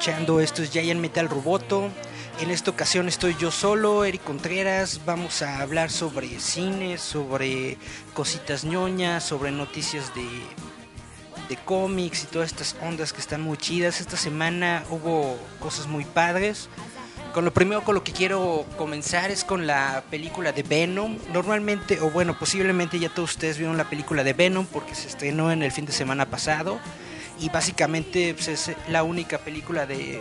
Escuchando? Esto es Giant Metal Roboto. En esta ocasión estoy yo solo, Eric Contreras. Vamos a hablar sobre cine, sobre cositas ñoñas, sobre noticias de, de cómics y todas estas ondas que están muy chidas. Esta semana hubo cosas muy padres. Con lo primero con lo que quiero comenzar es con la película de Venom. Normalmente, o bueno, posiblemente ya todos ustedes vieron la película de Venom porque se estrenó en el fin de semana pasado. Y básicamente pues, es la única película de,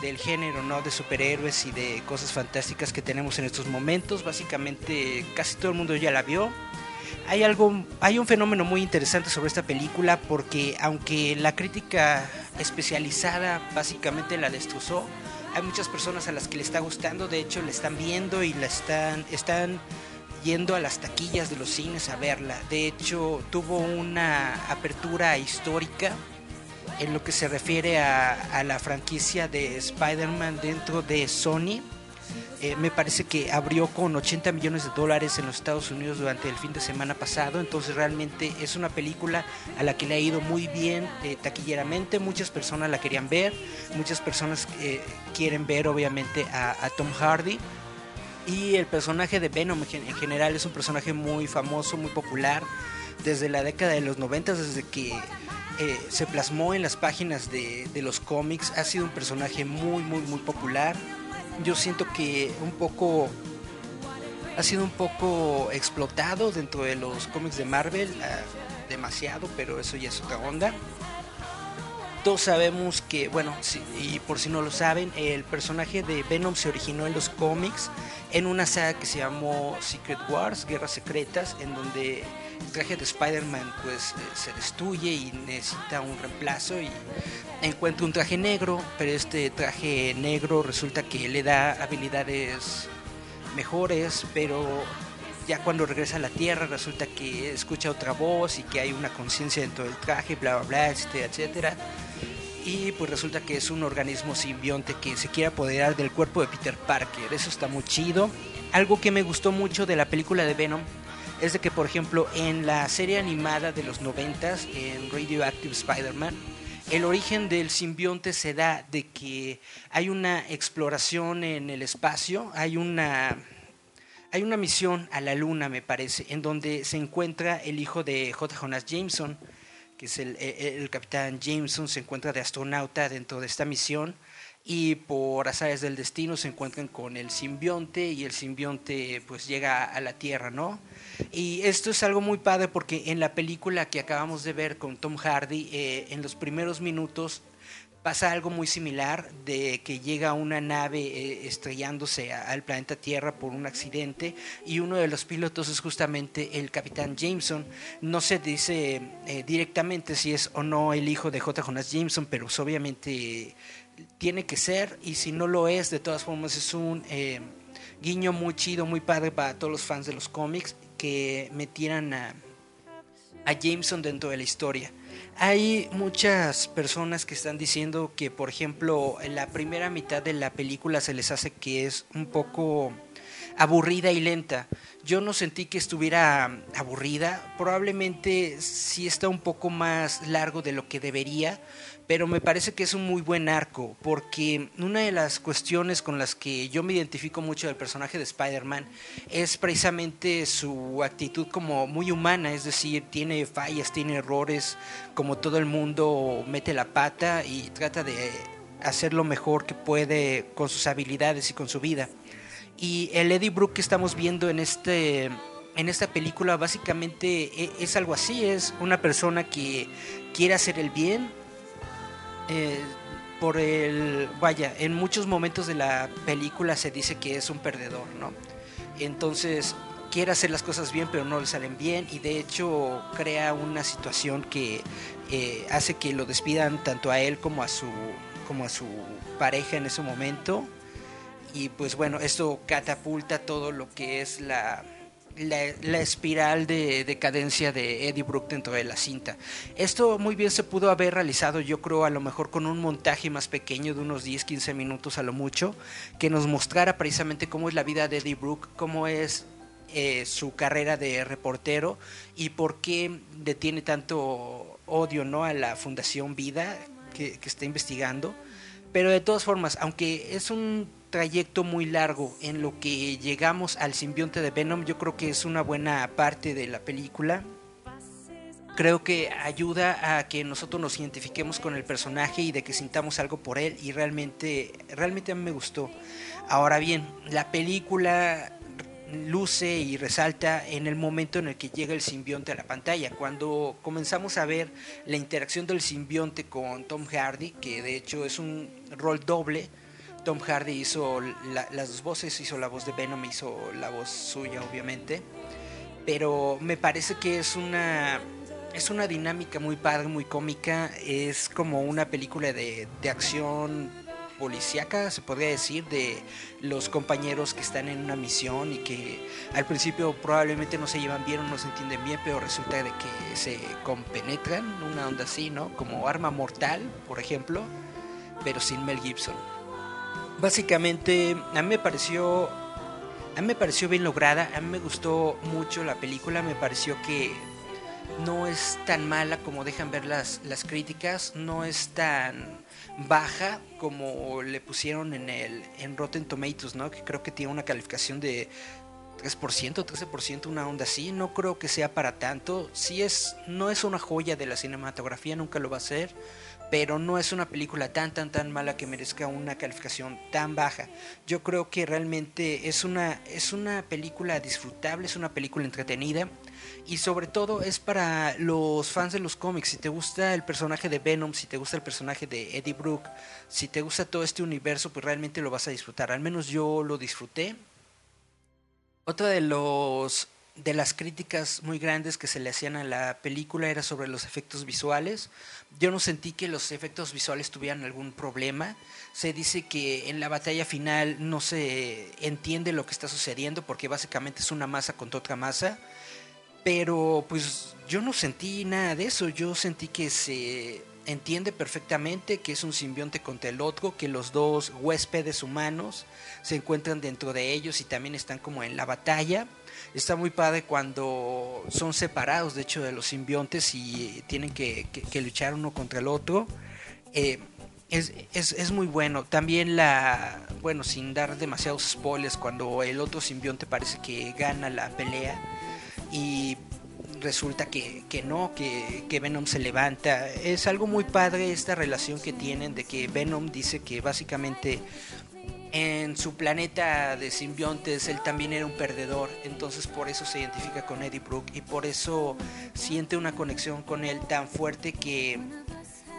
del género, ¿no? De superhéroes y de cosas fantásticas que tenemos en estos momentos. Básicamente casi todo el mundo ya la vio. Hay algo, hay un fenómeno muy interesante sobre esta película porque aunque la crítica especializada básicamente la destrozó, hay muchas personas a las que le está gustando, de hecho la están viendo y la están, están yendo a las taquillas de los cines a verla. De hecho, tuvo una apertura histórica en lo que se refiere a, la franquicia de Spider-Man dentro de Sony. Eh, me parece que abrió con 80 millones de dólares en los Estados Unidos durante el fin de semana pasado, entonces realmente es una película a la que le ha ido muy bien eh, taquilleramente, muchas personas la querían ver, muchas personas eh, quieren ver obviamente a, a Tom Hardy. Y el personaje de Venom en general es un personaje muy famoso, muy popular, desde la década de los 90, desde que eh, se plasmó en las páginas de, los cómics, ha sido un personaje muy, muy, muy popular. Yo siento que un poco ha sido un poco explotado dentro de los cómics de Marvel, uh, demasiado, pero eso ya es otra onda. Todos sabemos que, bueno, y por si no lo saben, el personaje de Venom se originó en los cómics en una saga que se llamó Secret Wars, Guerras Secretas, en donde el traje de Spider-Man pues eh, se destruye y necesita un reemplazo y encuentra un traje negro, pero este traje negro resulta que le da habilidades mejores, pero ya cuando regresa a la Tierra resulta que escucha otra voz y que hay una conciencia dentro del traje, bla bla bla, este, etcétera. Y pues resulta que es un organismo simbionte que se quiere apoderar del cuerpo de Peter Parker. Eso está muy chido. Algo que me gustó mucho de la película de Venom es de que, por ejemplo, en la serie animada de los 90 en Radioactive Spider-Man, el origen del simbionte se da de que hay una exploración en el espacio, hay una hay una misión a la luna, me parece, en donde se encuentra el hijo de J. Jonas Jameson, que es el, el, el, capitán Jameson, se encuentra de astronauta dentro de esta misión y por azares del destino se encuentran con el simbionte y el simbionte pues llega a la Tierra, ¿no? Y esto es algo muy padre porque en la película que acabamos de ver con Tom Hardy, eh, en los primeros minutos pasa algo muy similar de que llega una nave eh, estrellándose al planeta Tierra por un accidente y uno de los pilotos es justamente el capitán Jameson. No se dice eh, directamente si es o no el hijo de J. Jonas Jameson, pero pues, obviamente tiene que ser y si no lo es, de todas formas es un eh, guiño muy chido, muy padre para todos los fans de los cómics que metieran a, a Jameson dentro de la historia. Hay muchas personas que están diciendo que, por ejemplo, en la primera mitad de la película se les hace que es un poco aburrida y lenta. Yo no sentí que estuviera aburrida, probablemente sí está un poco más largo de lo que debería, pero me parece que es un muy buen arco, porque una de las cuestiones con las que yo me identifico mucho del personaje de Spider-Man es precisamente su actitud como muy humana, es decir, tiene fallas, tiene errores, como todo el mundo mete la pata y trata de hacer lo mejor que puede con sus habilidades y con su vida. Y el Eddie Brooke que estamos viendo en este en esta película básicamente e, es algo así, es una persona que quiere hacer el bien, eh, por el, vaya, en muchos momentos de la película se dice que es un perdedor, ¿no? Entonces quiere hacer las cosas bien pero no le salen bien y de hecho crea una situación que eh, hace que lo despidan tanto a él como a su como a su pareja en ese momento y pues bueno esto catapulta todo lo que es la la, espiral de decadencia de Eddie Brooke dentro de la cinta. Esto muy bien se pudo haber realizado, yo creo, a lo mejor con un montaje más pequeño de unos 10-15 minutos a lo mucho, que nos mostrara precisamente cómo es la vida de Eddie Brooke, cómo es eh, su carrera de reportero y por qué detiene tanto odio ¿no? a la Fundación Vida que, que está investigando. Pero de todas formas, aunque es un trayecto muy largo en lo que llegamos al simbionte de Venom. Yo creo que es una buena parte de la película. Creo que ayuda a que nosotros nos identifiquemos con el personaje y de que sintamos algo por él y realmente, realmente a mí me gustó. Ahora bien, la película luce y resalta en el momento en el que llega el simbionte a la pantalla. Cuando comenzamos a ver la interacción del simbionte con Tom Hardy, que de hecho es un rol doble, Tom Hardy hizo las dos voces, hizo la voz de Venom, hizo la voz suya, obviamente. Pero me parece que es una es una dinámica muy padre, muy cómica. Es como una película de, de acción policíaca, se podría decir, de los compañeros que están en una misión y que al principio probablemente no se llevan bien o no se entienden bien, pero resulta de que se compenetran, una onda así, ¿no? Como arma mortal, por ejemplo, pero sin Mel Gibson básicamente a mí me pareció a mí me pareció bien lograda, a mí me gustó mucho la película, me pareció que no es tan mala como dejan ver las, las críticas, no es tan baja como le pusieron en el en Rotten Tomatoes, ¿no? Que creo que tiene una calificación de 3%, 13%, una onda así, no creo que sea para tanto. Si es no es una joya de la cinematografía, nunca lo va a ser pero no es una película tan tan tan mala que merezca una calificación tan baja. Yo creo que realmente es una es una película disfrutable, es una película entretenida y sobre todo es para los fans de los cómics. Si te gusta el personaje de Venom, si te gusta el personaje de Eddie Brooke, si te gusta todo este universo, pues realmente lo vas a disfrutar. Al menos yo lo disfruté. Otra de los de las críticas muy grandes que se le hacían a la película era sobre los efectos visuales. Yo no sentí que los efectos visuales tuvieran algún problema. Se dice que en la batalla final no se entiende lo que está sucediendo porque básicamente es una masa contra otra masa. Pero pues yo no sentí nada de eso. Yo sentí que se entiende perfectamente que es un simbionte contra el otro, que los dos huéspedes humanos se encuentran dentro de ellos y también están como en la batalla. Está muy padre cuando son separados, de hecho, de los simbiontes y tienen que, luchar uno contra el otro. Eh, es, es, muy bueno. También la, bueno, sin dar demasiados spoilers, cuando el otro simbionte parece que gana la pelea y resulta que, no, que, Venom se levanta. Es algo muy padre esta relación que tienen de que Venom dice que básicamente en su planeta de simbiontes él también era un perdedor, entonces por eso se identifica con Eddie Brooke y por eso siente una conexión con él tan fuerte que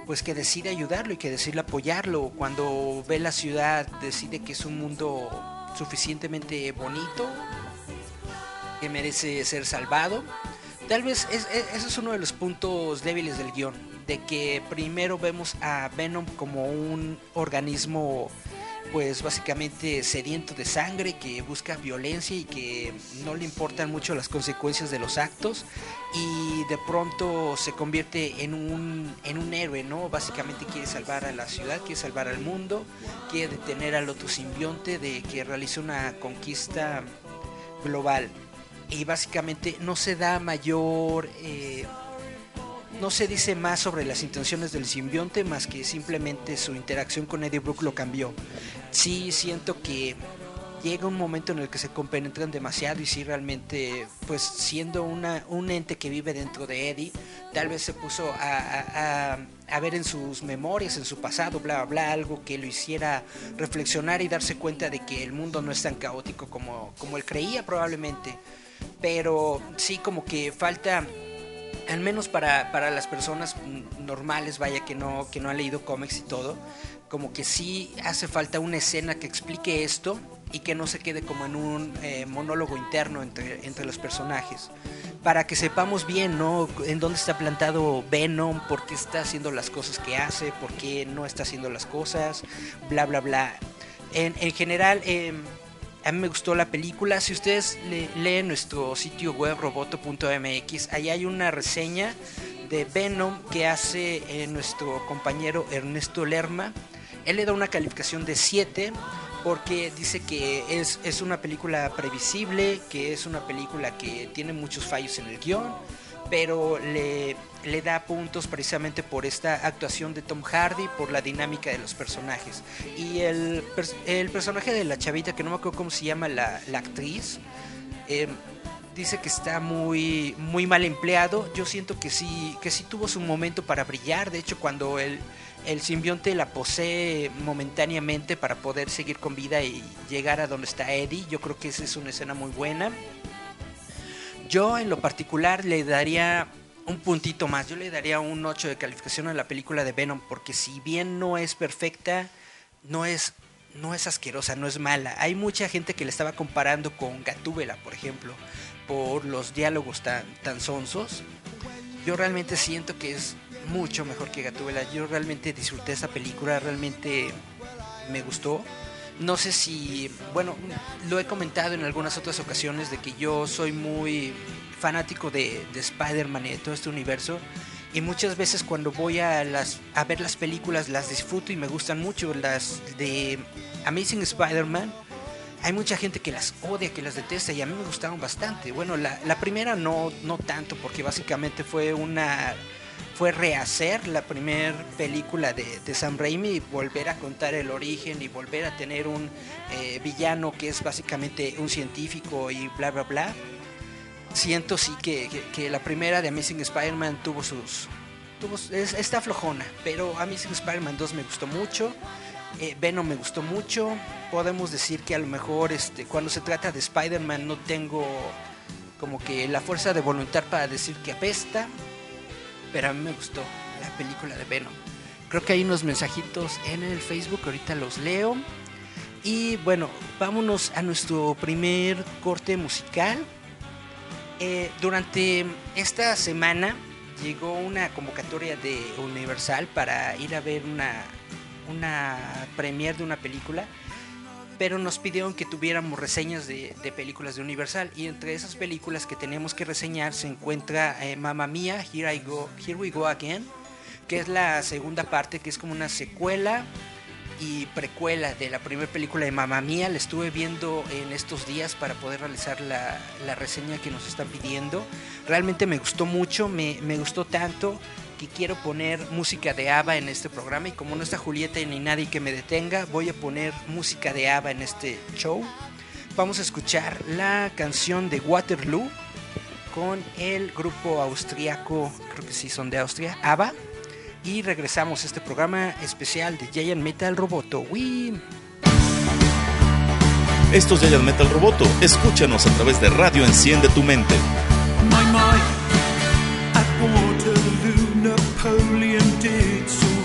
pues que decide ayudarlo y que decide apoyarlo. Cuando ve la ciudad decide que es un mundo suficientemente bonito que merece ser salvado Tal vez es, ese es uno de los puntos débiles del guion, de que primero vemos a Venom como un organismo pues básicamente sediento de sangre, que busca violencia y que no le importan mucho las consecuencias de los actos y de pronto se convierte en un, en un héroe, ¿no? Básicamente quiere salvar a la ciudad, quiere salvar al mundo, quiere detener al otro simbionte de que realice una conquista global y básicamente no se da mayor eh, no se dice más sobre las intenciones del simbionte más que simplemente su interacción con Eddie Brooke lo cambió. Sí siento que llega un momento en el que se compenetran demasiado y si realmente, pues siendo un ente que vive dentro de Eddie, tal vez se puso a, ver en sus memorias, en su pasado, bla, bla, algo que lo hiciera reflexionar y darse cuenta de que el mundo no es tan caótico como, como él creía probablemente. Pero sí como que falta al menos para, para, las personas normales, vaya que no, que no han leído cómics y todo, como que sí hace falta una escena que explique esto y que no se quede como en un eh, monólogo interno entre, entre los personajes. Para que sepamos bien, ¿no? En dónde está plantado Venom, por qué está haciendo las cosas que hace, por qué no está haciendo las cosas, bla, bla, bla. En, en general, em, a mí me gustó la película. Si ustedes leen nuestro sitio web roboto.mx, ahí hay una reseña de Venom que hace eh, nuestro compañero Ernesto Lerma. Él le da una calificación de 7 porque dice que es, es una película previsible, que es una película que tiene muchos fallos en el guion, pero le, le da puntos precisamente por esta actuación de Tom Hardy, por la dinámica de los personajes. Y el, el personaje de la chavita, que no me acuerdo cómo se llama la, la actriz, eh, dice que está muy, muy mal empleado. Yo siento que sí, que sí tuvo su momento para brillar. De hecho, cuando el, el simbionte la posee momentáneamente para poder seguir con vida y llegar a donde está Eddie. Yo creo que esa es una escena muy buena. Yo en lo particular le daría un puntito más. Yo le daría un 8 de calificación a la película de Venom porque si bien no es perfecta, no es no es asquerosa, no es mala. Hay mucha gente que le estaba comparando con Gatúbela, por ejemplo, por los diálogos tan, tan sonsos. Yo realmente siento que es mucho mejor que Gatúbela. Yo realmente disfruté esa película, realmente me gustó. No sé si, bueno, lo he comentado en algunas otras ocasiones de que yo soy muy fanático de, de Spider-Man y de todo este universo. Y muchas veces cuando voy a ver las películas las disfruto y me gustan mucho. Las de Amazing Spider-Man, hay mucha gente que las odia, que las detesta y a mí me gustaron bastante. Bueno, la, la primera no, no tanto porque básicamente fue una fue rehacer la primera película de, Sam Raimi y volver a contar el origen y volver a tener un eh, villano que es básicamente un científico y bla bla bla. Siento sí que, la primera de Amazing Spider-Man tuvo sus... Tuvo, es, está flojona, pero Amazing Spider-Man 2 me gustó mucho. Eh, Venom me gustó mucho. Podemos decir que a lo mejor este, cuando se trata de Spider-Man no tengo como que la fuerza de voluntad para decir que apesta pero a mí me gustó la película de Venom. Creo que hay unos mensajitos en el Facebook, ahorita los leo. Y bueno, vámonos a nuestro primer corte musical. Eh, durante esta semana llegó una convocatoria de Universal para ir a ver una, una premiere de una película pero nos pidieron que tuviéramos reseñas de, películas de Universal y entre esas películas que tenemos que reseñar se encuentra eh, Mamma Mía, Here, I Go, Here We Go Again, que es la segunda parte, que es como una secuela y precuela de la primera película de Mamma Mía. La estuve viendo en estos días para poder realizar la, reseña que nos están pidiendo. Realmente me gustó mucho, me, me gustó tanto que quiero poner música de ABBA en este programa y como no está Julieta ni nadie que me detenga, voy a poner música de ABBA en este show. Vamos a escuchar la canción de Waterloo con el grupo austriaco, creo que sí son de Austria, ABBA. Y regresamos a este programa especial de Giant Metal Roboto. ¡Wii! Esto es Giant Metal Roboto. Escúchanos a través de Radio Enciende tu Mente. Napoleon did Espírito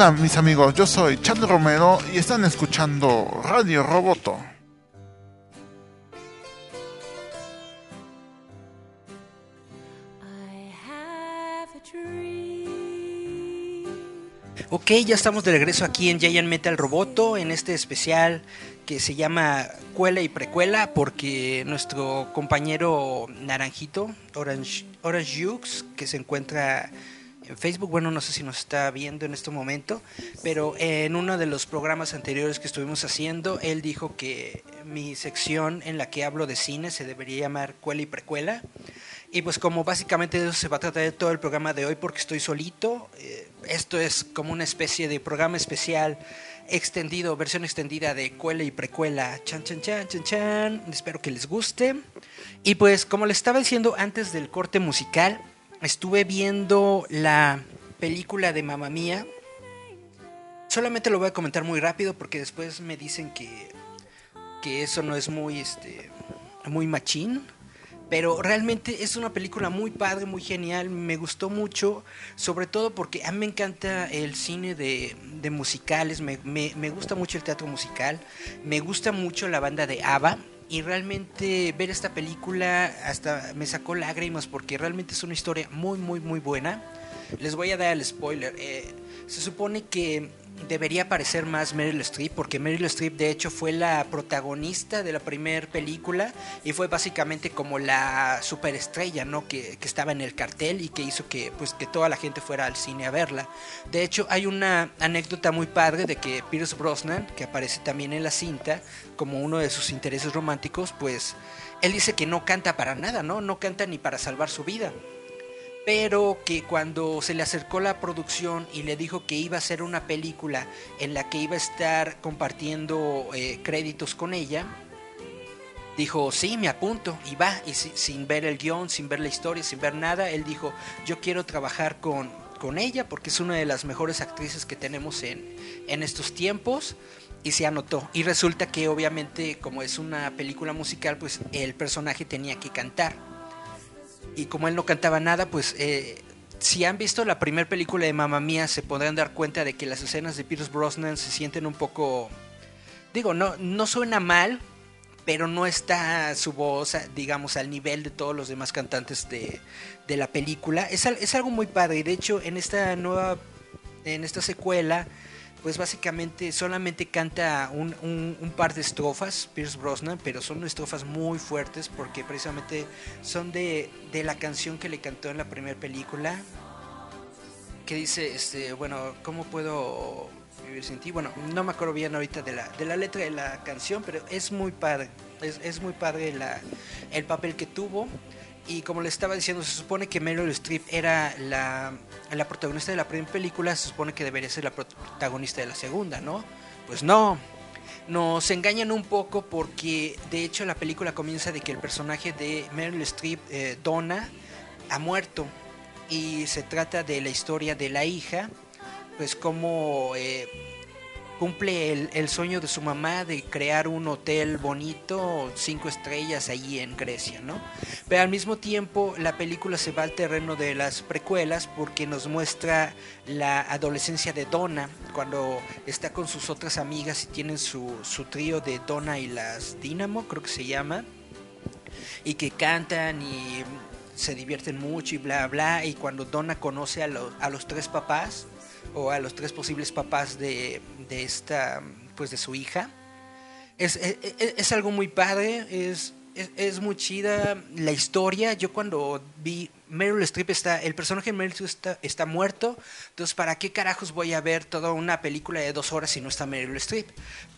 Hola mis amigos, yo soy Charlie Romero y están escuchando Radio Roboto. Ok, ya estamos de regreso aquí en Giant Metal Roboto, en este especial que se llama Cuela y Precuela, porque nuestro compañero Naranjito, Orange, Orange Jukes, que se encuentra en Facebook, bueno, no sé si nos está viendo en este momento, pero en uno de los programas anteriores que estuvimos haciendo, él dijo que mi sección en la que hablo de cine se debería llamar Cuela y Precuela. Y pues como básicamente eso se va a tratar de todo el programa de hoy porque estoy solito, eh, esto es como una especie de programa especial extendido, versión extendida de cuela y precuela. Chan, chan, chan, chan, chan. Espero que les guste. Y pues como les estaba diciendo antes del corte musical, estuve viendo la película de Mamma Mía. Solamente lo voy a comentar muy rápido porque después me dicen que, que eso no es muy, este, muy machín. Pero realmente es una película muy padre, muy genial, me gustó mucho, sobre todo porque a mí me encanta el cine de, de musicales, me, me- me gusta mucho el teatro musical, me gusta mucho la banda de ABBA y realmente ver esta película hasta me sacó lágrimas porque realmente es una historia muy, muy, muy buena. Les voy a dar el spoiler. eh, se supone que debería aparecer más Meryl Streep porque Meryl Streep de hecho fue la protagonista de la primera película y fue básicamente como la superestrella no que, que estaba en el cartel y que hizo que pues que toda la gente fuera al cine a verla. De hecho hay una anécdota muy padre de que Pierce Brosnan que aparece también en la cinta como uno de sus intereses románticos pues él dice que no canta para nada no no canta ni para salvar su vida pero que cuando se le acercó la producción y le dijo que iba a hacer una película en la que iba a estar compartiendo eh, créditos con ella, dijo, sí, me apunto, y va, y si- sin ver el guion, sin ver la historia, sin ver nada, él dijo, yo quiero trabajar con, con ella porque es una de las mejores actrices que tenemos en, en estos tiempos. Y se anotó. Y resulta que obviamente como es una película musical, pues el personaje tenía que cantar y como él no cantaba nada, pues eh, si han visto la primera película de Mamma Mía se podrán dar cuenta de que las escenas de Pierce Brosnan se sienten un poco, digo, no, no suena mal, pero no está su voz, digamos, al nivel de todos los demás cantantes de, de la película. Es, es algo muy padre y de hecho en esta nueva, en esta secuela, pues básicamente solamente canta un, un- par de estrofas, Pierce Brosnan, pero son estrofas muy fuertes porque precisamente son de, de la canción que le cantó en la primera película, que dice, este, bueno, ¿cómo puedo vivir sin ti? Bueno, no me acuerdo bien ahorita de la, de la letra de la canción, pero es muy padre, es, es muy padre el papel que tuvo. Y como le estaba diciendo, se supone que Meryl Streep era la, la protagonista de la primera película, se supone que debería ser la protagonista de la segunda, ¿no? Pues no, nos engañan un poco porque de hecho la película comienza de que el personaje de Meryl Streep, eh, Donna, ha muerto y se trata de la historia de la hija, pues como eh, cumple el, sueño de su mamá de crear un hotel bonito, cinco estrellas allí en Grecia, ¿no? Pero al mismo tiempo la película se va al terreno de las precuelas porque nos muestra la adolescencia de Donna cuando está con sus otras amigas y tienen su, su trío de Donna y las Dynamo, creo que se llama, y que cantan y se divierten mucho y bla bla y cuando Donna conoce a, los a los tres papás o a los tres posibles papás de, de esta pues de su hija. Es, es, es- es algo muy padre es, es, es muy chida la historia. Yo cuando vi Meryl Streep está el personaje de Meryl Streep está, está muerto entonces para qué carajos voy a ver toda una película de dos horas si no está Meryl Streep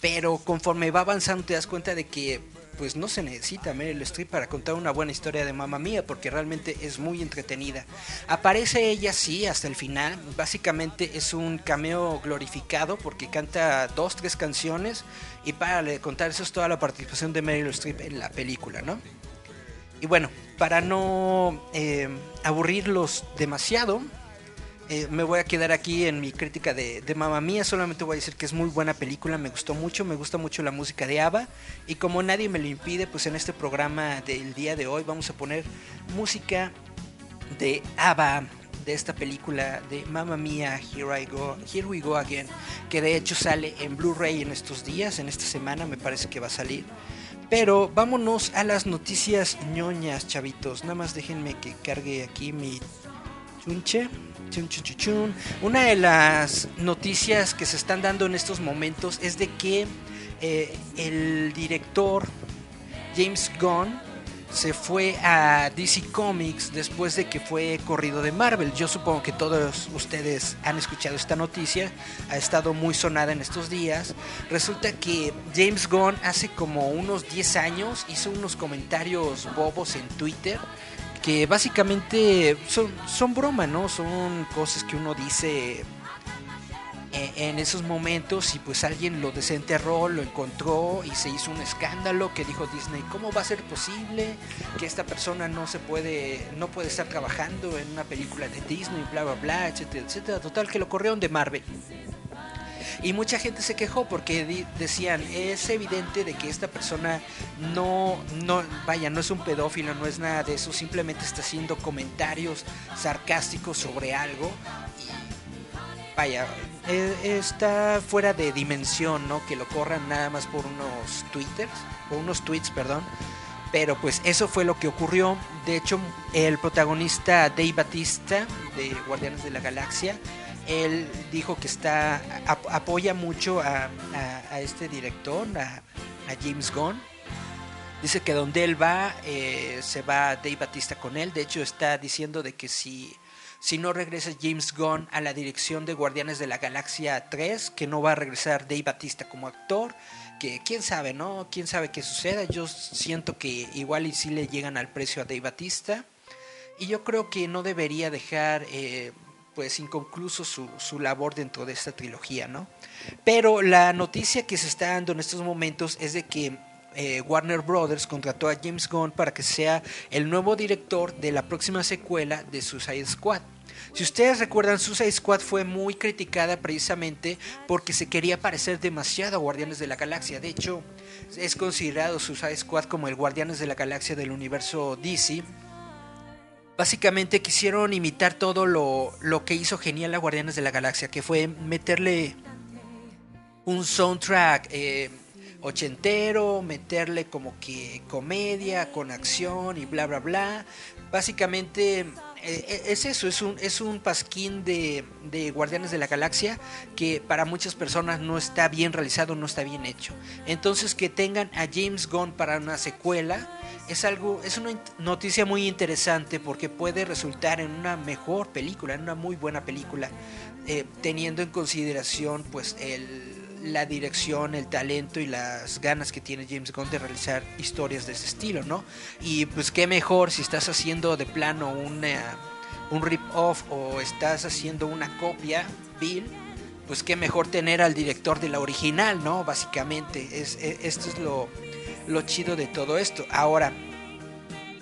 pero conforme va avanzando te das cuenta de que pues no se necesita Meryl Streep para contar una buena historia de Mamma Mía, porque realmente es muy entretenida. Aparece ella sí hasta el final, básicamente es un cameo glorificado porque canta dos, tres canciones y para contar eso es toda la participación de Meryl Streep en la película, ¿no? Y bueno, para no eh, aburrirlos demasiado, eh, me voy a quedar aquí en mi crítica de, Mamma Mía. Solamente voy a decir que es muy buena película, me gustó mucho, me gusta mucho la música de ABBA. Y como nadie me lo impide, pues en este programa del día de hoy vamos a poner música de ABBA, de esta película de Mamma Mía, Here, I Go, Here We Go Again, que de hecho sale en Blu-ray en estos días, en esta semana me parece que va a salir. Pero vámonos a las noticias ñoñas, chavitos. Nada más déjenme que cargue aquí mi chunche. Chun, chun, chun. Una de las noticias que se están dando en estos momentos es de que eh, el director James Gunn se fue a DC Comics después de que fue corrido de Marvel. Yo supongo que todos ustedes han escuchado esta noticia, ha estado muy sonada en estos días. Resulta que James Gunn hace como unos 10 años hizo unos comentarios bobos en Twitter que básicamente son, son broma, ¿no? Son cosas que uno dice en, esos momentos y pues alguien lo desenterró, lo encontró y se hizo un escándalo que dijo Disney, ¿cómo va a ser posible que esta persona no se puede no puede estar trabajando en una película de Disney, bla bla bla, etcétera, etcétera, total que lo corrieron de Marvel. Y mucha gente se quejó porque decían, es evidente de que esta persona no, no, vaya, no es un pedófilo, no es nada de eso, simplemente está haciendo comentarios sarcásticos sobre algo y vaya, eh, está fuera de dimensión, ¿no? Que lo corran nada más por unos twitters, o unos tweets, perdón. Pero pues eso fue lo que ocurrió. De hecho, el protagonista Dave Batista de Guardianes de la Galaxia, él dijo que está ap- apoya mucho a, este director, a, a James Gunn. Dice que donde él va, eh, se va Dave Batista con él. De hecho, está diciendo de que si, si no regresa James Gunn a la dirección de Guardianes de la Galaxia 3, que no va a regresar Dave Batista como actor, que quién sabe, ¿no? Quién sabe qué suceda. Yo siento que igual y si le llegan al precio a Dave Batista. Y yo creo que no debería dejar eh, pues inconcluso su, su labor dentro de esta trilogía, ¿no? Pero la noticia que se está dando en estos momentos es de que eh, Warner Brothers contrató a James Gunn para que sea el nuevo director de la próxima secuela de Suicide Squad. Si ustedes recuerdan, Suicide Squad fue muy criticada precisamente porque se quería parecer demasiado a Guardianes de la Galaxia. De hecho, es considerado Suicide Squad como el Guardianes de la Galaxia del universo DC. Básicamente quisieron imitar todo lo, lo que hizo genial a Guardianes de la Galaxia, que fue meterle un soundtrack eh, ochentero, meterle como que comedia con acción y bla bla bla. Básicamente eh, es eso, es un, es un pasquín de, de Guardianes de la Galaxia que para muchas personas no está bien realizado, no está bien hecho. Entonces que tengan a James Gunn para una secuela es algo, es una noticia muy interesante porque puede resultar en una mejor película, en una muy buena película, eh, teniendo en consideración pues el la dirección, el talento y las ganas que tiene James Gunn de realizar historias de ese estilo, ¿no? Y pues qué mejor si estás haciendo de plano una, un rip-off o estás haciendo una copia, Bill, pues qué mejor tener al director de la original, ¿no? Básicamente, es, es- esto es lo, lo chido de todo esto. Ahora,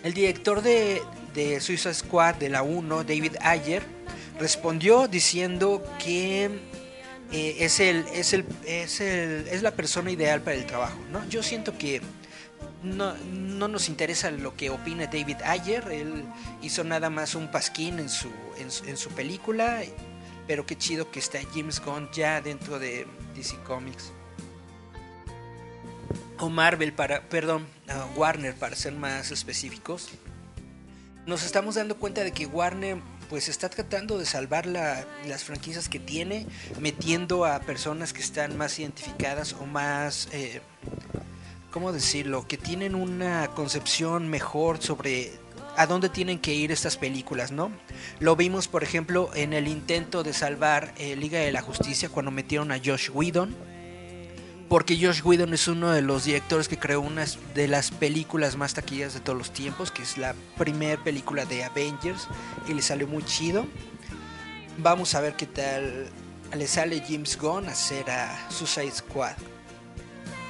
el director de, de Suicide Squad de la 1, David Ayer, respondió diciendo que eh, es, el, es, el, es, el, es la persona ideal para el trabajo. ¿no? Yo siento que no, no nos interesa lo que opina David Ayer, él hizo nada más un pasquín en su, en, en su película, pero qué chido que está James Gunn ya dentro de DC Comics. O Marvel para, perdón, Warner para ser más específicos. Nos estamos dando cuenta de que Warner pues está tratando de salvar la- las franquicias que tiene, metiendo a personas que están más identificadas o más, eh, ¿cómo decirlo? Que tienen una concepción mejor sobre a dónde tienen que ir estas películas, ¿no? Lo vimos, por ejemplo, en el intento de salvar eh, Liga de la Justicia cuando metieron a Josh Whedon porque Josh Whedon es uno de los directores que creó una de las películas más taquilleras de todos los tiempos, que es la primera película de Avengers y le salió muy chido. Vamos a ver qué tal le sale James Gunn a hacer a Suicide Squad.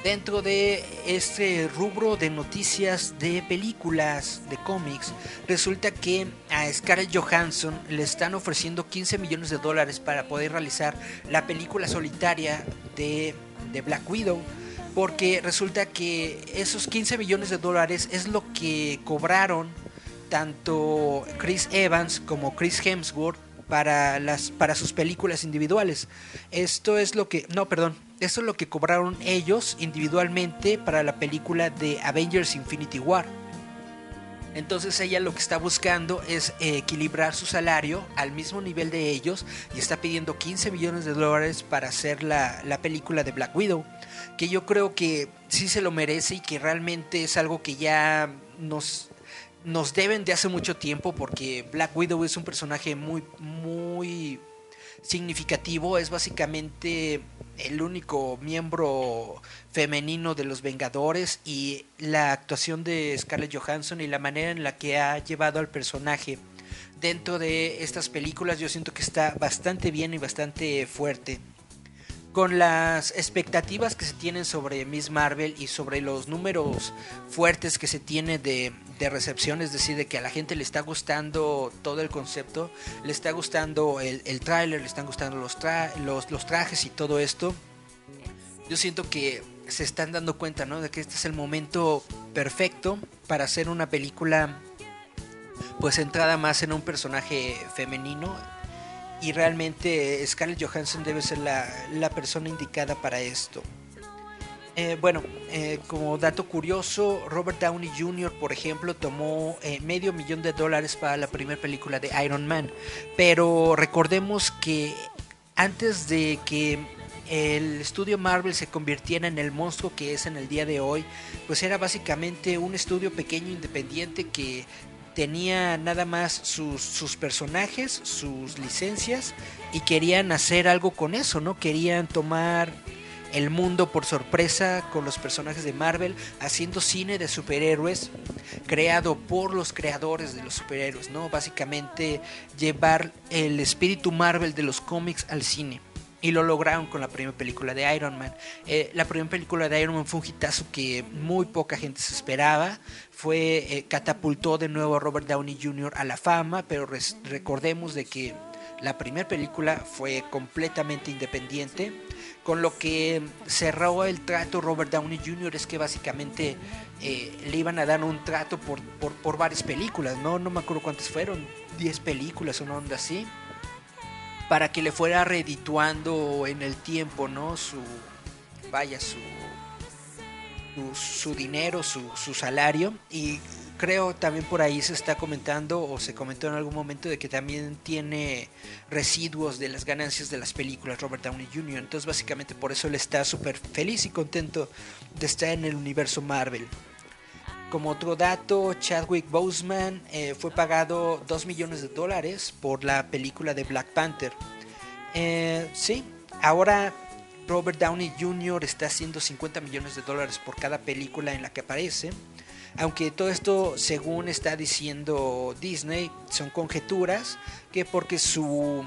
Dentro de este rubro de noticias de películas, de cómics, resulta que a Scarlett Johansson le están ofreciendo 15 millones de dólares para poder realizar la película solitaria de, de Black Widow. Porque resulta que esos 15 millones de dólares es lo que cobraron tanto Chris Evans como Chris Hemsworth para las para sus películas individuales. Esto es lo que no, perdón, esto es lo que cobraron ellos individualmente para la película de Avengers Infinity War. Entonces ella lo que está buscando es equilibrar su salario al mismo nivel de ellos y está pidiendo 15 millones de dólares para hacer la, la, película de Black Widow, que yo creo que sí se lo merece y que realmente es algo que ya nos, nos deben de hace mucho tiempo porque Black Widow es un personaje muy, muy significativo, es básicamente el único miembro femenino de los Vengadores y la actuación de Scarlett Johansson y la manera en la que ha llevado al personaje dentro de estas películas yo siento que está bastante bien y bastante fuerte con las expectativas que se tienen sobre Miss Marvel y sobre los números fuertes que se tiene de, de recepción, es decir, de que a la gente le está gustando todo el concepto, le está gustando el, el tráiler, le están gustando los, tra los, los trajes y todo esto, yo siento que se están dando cuenta, ¿no? De que este es el momento perfecto para hacer una película pues centrada más en un personaje femenino y realmente Scarlett Johansson debe ser la, la persona indicada para esto. Eh, bueno, eh, como dato curioso, Robert Downey Jr., por ejemplo, tomó eh, medio millón de dólares para la primera película de Iron Man. Pero recordemos que antes de que el estudio Marvel se convirtiera en el monstruo que es en el día de hoy, pues era básicamente un estudio pequeño independiente que tenía nada más sus, sus, personajes, sus licencias y querían hacer algo con eso, ¿no? Querían tomar el mundo por sorpresa con los personajes de Marvel, haciendo cine de superhéroes creado por los creadores de los superhéroes, ¿no? Básicamente llevar el espíritu Marvel de los cómics al cine. Y lo lograron con la primera película de Iron Man. Eh, la primera película de Iron Man fue un hitazo que muy poca gente se esperaba. Fue eh, catapultó de nuevo a Robert Downey Jr. a la fama, pero recordemos de que la primera película fue completamente independiente. Con lo que cerró el trato Robert Downey Jr. es que básicamente eh, le iban a dar un trato por, por, por, varias películas, ¿no? No me acuerdo cuántas fueron, 10 películas o una onda así para que le fuera redituando en el tiempo, ¿no? Su, vaya, su, su, dinero, su, su, salario. Y creo también por ahí se está comentando o se comentó en algún momento de que también tiene residuos de las ganancias de las películas Robert Downey Jr. Entonces básicamente por eso él está súper feliz y contento de estar en el universo Marvel. Como otro dato, Chadwick Boseman eh, fue pagado 2 millones de dólares por la película de Black Panther. Eh, sí, ahora Robert Downey Jr. está haciendo 50 millones de dólares por cada película en la que aparece. Aunque todo esto, según está diciendo Disney, son conjeturas, que porque su,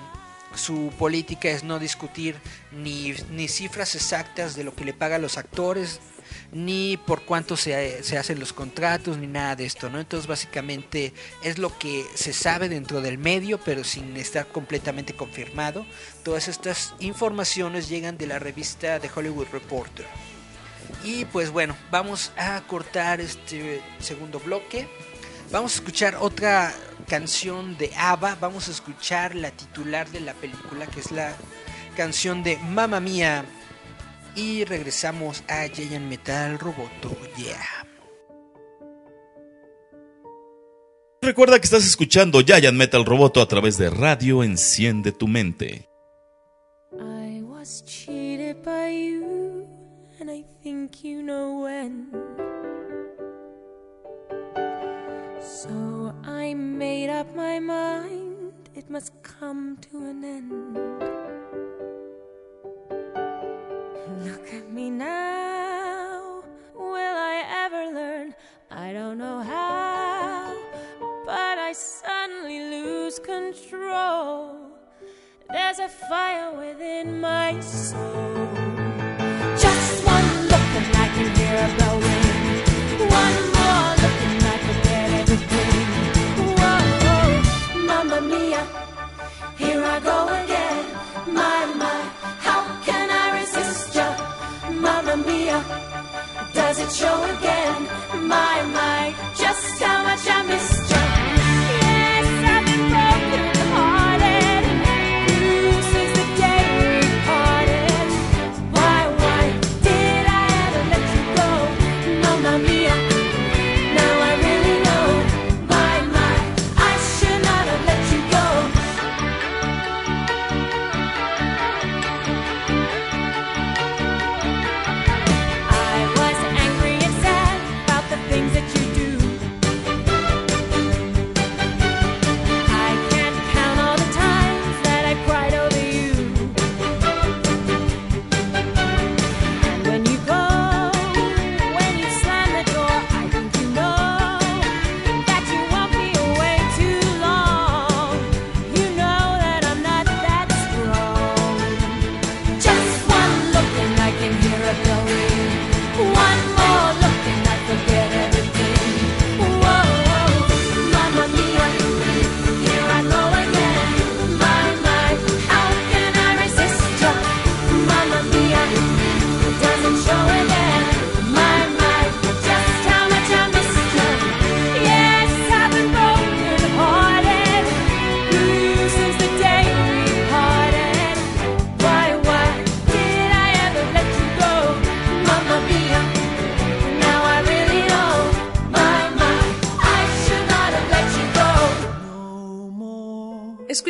su política es no discutir ni, ni cifras exactas de lo que le paga a los actores, ni por cuánto se, se, hacen los contratos, ni nada de esto, ¿no? Entonces básicamente es lo que se sabe dentro del medio, pero sin estar completamente confirmado. Todas estas informaciones llegan de la revista de Hollywood Reporter. Y pues bueno, vamos a cortar este segundo bloque. Vamos a escuchar otra canción de ABBA. Vamos a escuchar la titular de la película, que es la canción de Mamma Mía y regresamos a Giant Metal Roboto. Yeah. Recuerda que estás escuchando Giant Metal Roboto a través de Radio Enciende tu Mente. I was cheated by you, and I think you know when. So I made up my mind, it must come to an end. Look at me now. Will I ever learn? I don't know how, but I suddenly lose control. There's a fire within my soul. Just one look and I can hear a blowing. One more look and I forget everything. Whoa. mamma mia, here I go again. Does it show again? My, my, just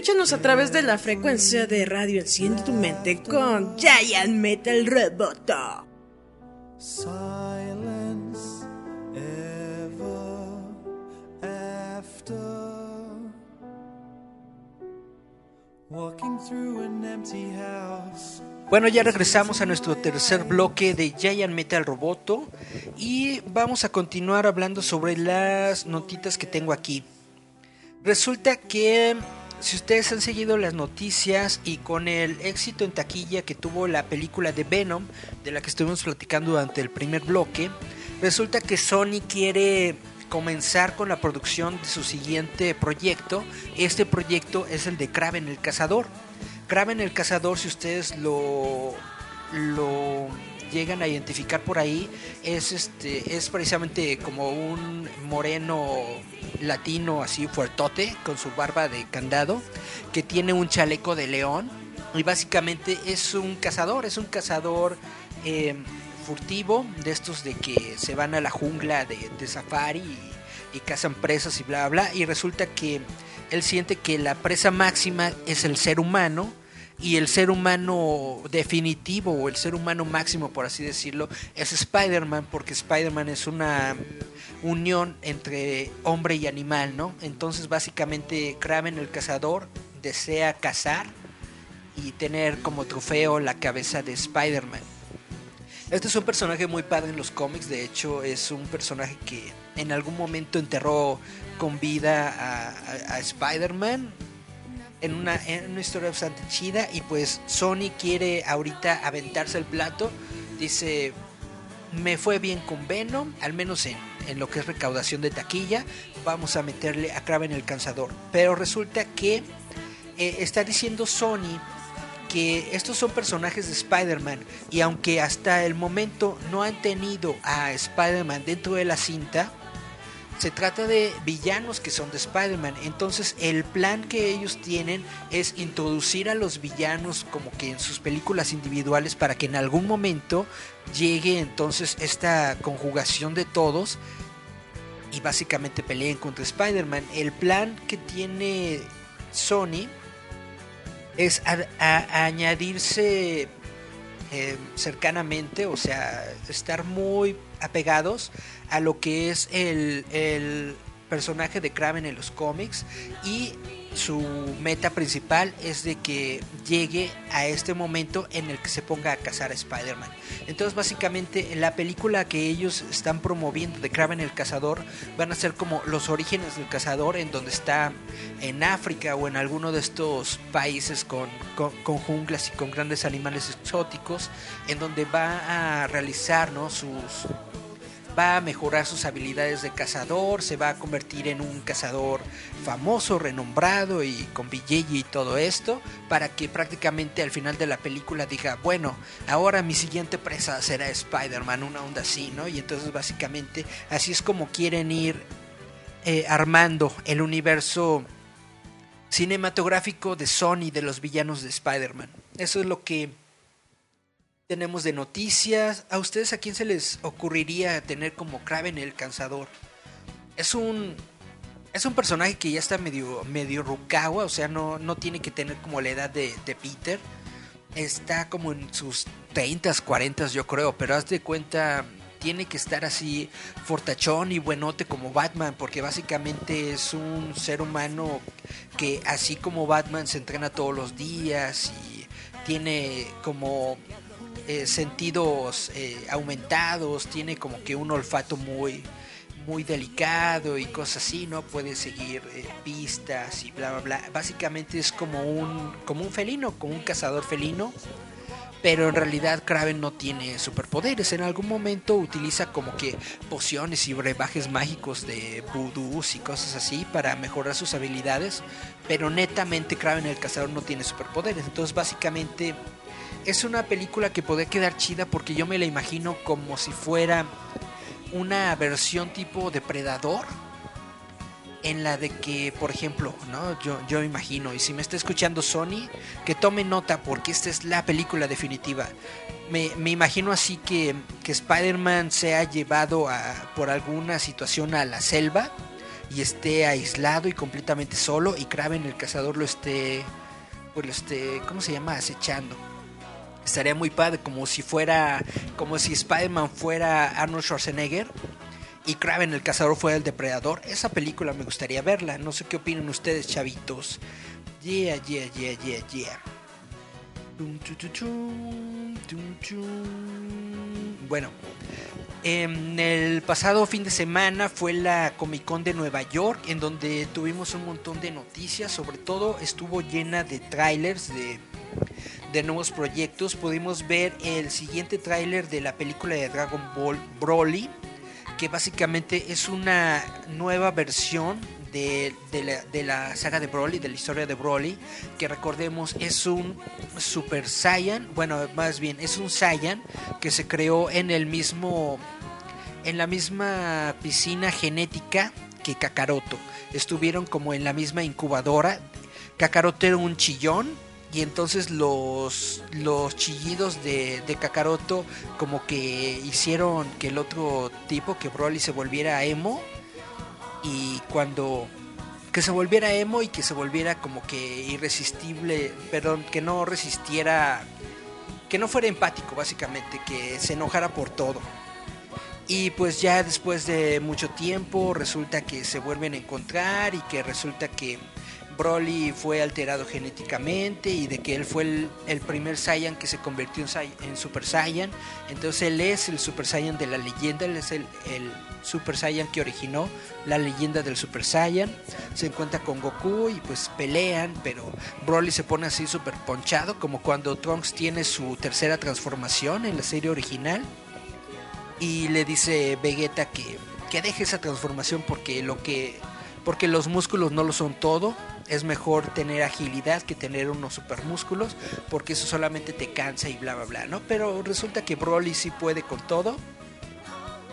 Escúchanos a través de la frecuencia de radio Enciende tu mente con Giant Metal Roboto. Silence ever after walking through an empty house. Bueno, ya regresamos a nuestro tercer bloque de Giant Metal Roboto y vamos a continuar hablando sobre las notitas que tengo aquí. Resulta que si ustedes han seguido las noticias y con el éxito en taquilla que tuvo la película de Venom, de la que estuvimos platicando durante el primer bloque, resulta que Sony quiere comenzar con la producción de su siguiente proyecto. Este proyecto es el de Kraven el Cazador. Kraven el Cazador, si ustedes lo, lo llegan a identificar por ahí, es, este, es precisamente como un moreno latino así fuertote, con su barba de candado, que tiene un chaleco de león. Y básicamente es un cazador, es un cazador eh, furtivo, de estos de que se van a la jungla de, de safari y, y cazan presas y bla bla. Y resulta que él siente que la presa máxima es el ser humano y el ser humano definitivo o el ser humano máximo por así decirlo es Spider-Man porque Spider-Man es una unión entre hombre y animal, ¿no? Entonces básicamente Kraven el cazador desea cazar y tener como trofeo la cabeza de Spider-Man. Este es un personaje muy padre en los cómics, de hecho es un personaje que en algún momento enterró con vida a, a- Spider-Man en una, en una historia bastante chida y pues Sony quiere ahorita aventarse el plato, dice, me fue bien con Venom, al menos en, en lo que es recaudación de taquilla, vamos a meterle a Kraven el Cazador, pero resulta que eh, está diciendo Sony que estos son personajes de Spider-Man y aunque hasta el momento no han tenido a Spider-Man dentro de la cinta, se trata de villanos que son de Spider-Man. Entonces el plan que ellos tienen es introducir a los villanos como que en sus películas individuales para que en algún momento llegue entonces esta conjugación de todos y básicamente peleen contra Spider-Man. El plan que tiene Sony es añadirse eh, cercanamente, o sea, estar muy apegados a lo que es el, el personaje de Kraven en los cómics y su meta principal es de que llegue a este momento en el que se ponga a cazar a Spider-Man. Entonces básicamente la película que ellos están promoviendo de Kraven el Cazador van a ser como los orígenes del cazador en donde está en África o en alguno de estos países con, con, con junglas y con grandes animales exóticos en donde va a realizar ¿no? sus va a mejorar sus habilidades de cazador, se va a convertir en un cazador famoso, renombrado y con billete y todo esto, para que prácticamente al final de la película diga, bueno, ahora mi siguiente presa será Spider-Man, una onda así, ¿no? Y entonces básicamente así es como quieren ir eh, armando el universo cinematográfico de Sony de los villanos de Spider-Man. Eso es lo que tenemos de noticias. ¿A ustedes a quién se les ocurriría tener como Kraven el Cansador? Es un es un personaje que ya está medio medio rukawa, o sea, no, no tiene que tener como la edad de, de Peter. Está como en sus 30, 40 yo creo, pero haz de cuenta tiene que estar así fortachón y buenote como Batman, porque básicamente es un ser humano que así como Batman se entrena todos los días y tiene como eh, sentidos eh, aumentados, tiene como que un olfato muy muy delicado y cosas así, ¿no? Puede seguir eh, pistas y bla bla bla. Básicamente es como un como un felino, como un cazador felino. Pero en realidad Kraven no tiene superpoderes. En algún momento utiliza como que pociones y brebajes mágicos de voodoos y cosas así para mejorar sus habilidades. Pero netamente Kraven el cazador no tiene superpoderes. Entonces básicamente es una película que puede quedar chida porque yo me la imagino como si fuera una versión tipo depredador en la de que, por ejemplo, ¿no? Yo, yo imagino, y si me está escuchando Sony, que tome nota porque esta es la película definitiva. Me, me imagino así que, que Spider-Man sea llevado a, por alguna situación a la selva y esté aislado y completamente solo y Kraven el cazador lo esté, pues lo esté, ¿cómo se llama? Acechando estaría muy padre como si fuera como si Spider-Man fuera Arnold Schwarzenegger y Kraven el cazador fuera el depredador. Esa película me gustaría verla. No sé qué opinan ustedes chavitos. Yeah yeah yeah yeah yeah. Bueno en el pasado fin de semana fue la Comic Con de Nueva York, en donde tuvimos un montón de noticias, sobre todo estuvo llena de trailers de, de nuevos proyectos. Pudimos ver el siguiente tráiler de la película de Dragon Ball Broly, que básicamente es una nueva versión de, de, la, saga de Broly, de la historia de Broly, que recordemos es un Super Saiyan, bueno, más bien es un Saiyan que se creó en el mismo, en la misma piscina genética que Kakaroto. Estuvieron como en la misma incubadora. Kakaroto era un chillón y entonces los, los chillidos de, de, Kakaroto como que hicieron que el otro tipo, que Broly se volviera emo y cuando que se volviera emo y que se volviera como que irresistible, perdón, que no resistiera, que no fuera empático básicamente, que se enojara por todo. Y pues ya después de mucho tiempo resulta que se vuelven a encontrar y que resulta que Broly fue alterado genéticamente y de que él fue el, primer Saiyan que se convirtió en, Super Saiyan. Entonces él es el Super Saiyan de la leyenda, él es el, el, Super Saiyan que originó la leyenda del Super Saiyan. Se encuentra con Goku y pues pelean, pero Broly se pone así super ponchado, como cuando Trunks tiene su tercera transformación en la serie original. Y le dice Vegeta que, que deje esa transformación porque lo que porque los músculos no lo son todo. Es mejor tener agilidad que tener unos super músculos, porque eso solamente te cansa y bla bla bla, ¿no? Pero resulta que Broly sí puede con todo.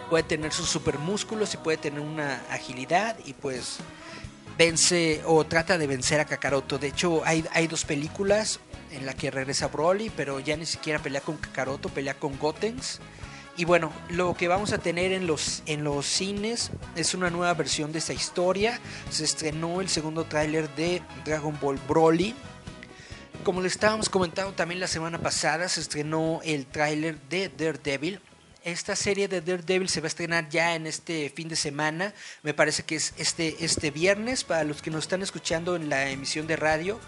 Puede tener sus super músculos y puede tener una agilidad y pues vence o trata de vencer a Kakaroto. De hecho, hay, hay dos películas en la que regresa Broly, pero ya ni siquiera pelea con Kakaroto, pelea con Gotenks. Y bueno, lo que vamos a tener en los, en los cines es una nueva versión de esta historia. Se estrenó el segundo tráiler de Dragon Ball Broly. Como le estábamos comentando también la semana pasada, se estrenó el tráiler de Daredevil. esta serie de Daredevil se va a estrenar ya en este fin de semana. Me parece que es este, este viernes. Para los que nos están escuchando en la emisión de radio,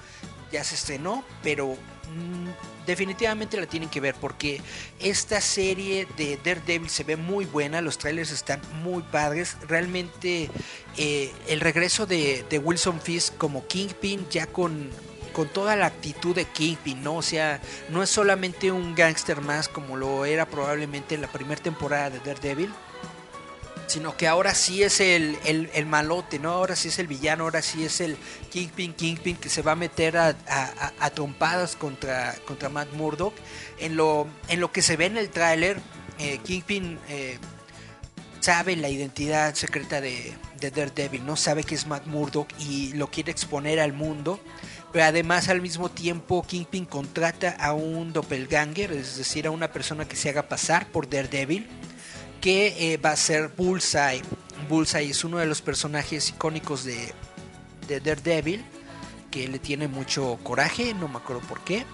ya se estrenó, pero mm, definitivamente la tienen que ver porque esta serie de Daredevil se ve muy buena. Los trailers están muy padres. Realmente eh, el regreso de, Wilson Fisk como Kingpin, ya con con toda la actitud de Kingpin, ¿no? Sea, no es solamente un gángster más como lo era probablemente en la primera temporada de Daredevil, sino que ahora sí es el, el, malote, ¿no? Ahora sí es el villano, ahora sí es el Kingpin, Kingpin que se va a meter a, a, trompadas contra, contra Matt Murdock. En lo, en lo que se ve en el tráiler, eh, Kingpin eh, sabe la identidad secreta de, de Daredevil, ¿no? Sabe que es Matt Murdock y lo quiere exponer al mundo pero además al mismo tiempo Kingpin contrata a un doppelganger, es decir, a una persona que se haga pasar por Daredevil, que eh, va a ser Bullseye. Bullseye es uno de los personajes icónicos de, de Daredevil, que le tiene mucho coraje, no me acuerdo por qué,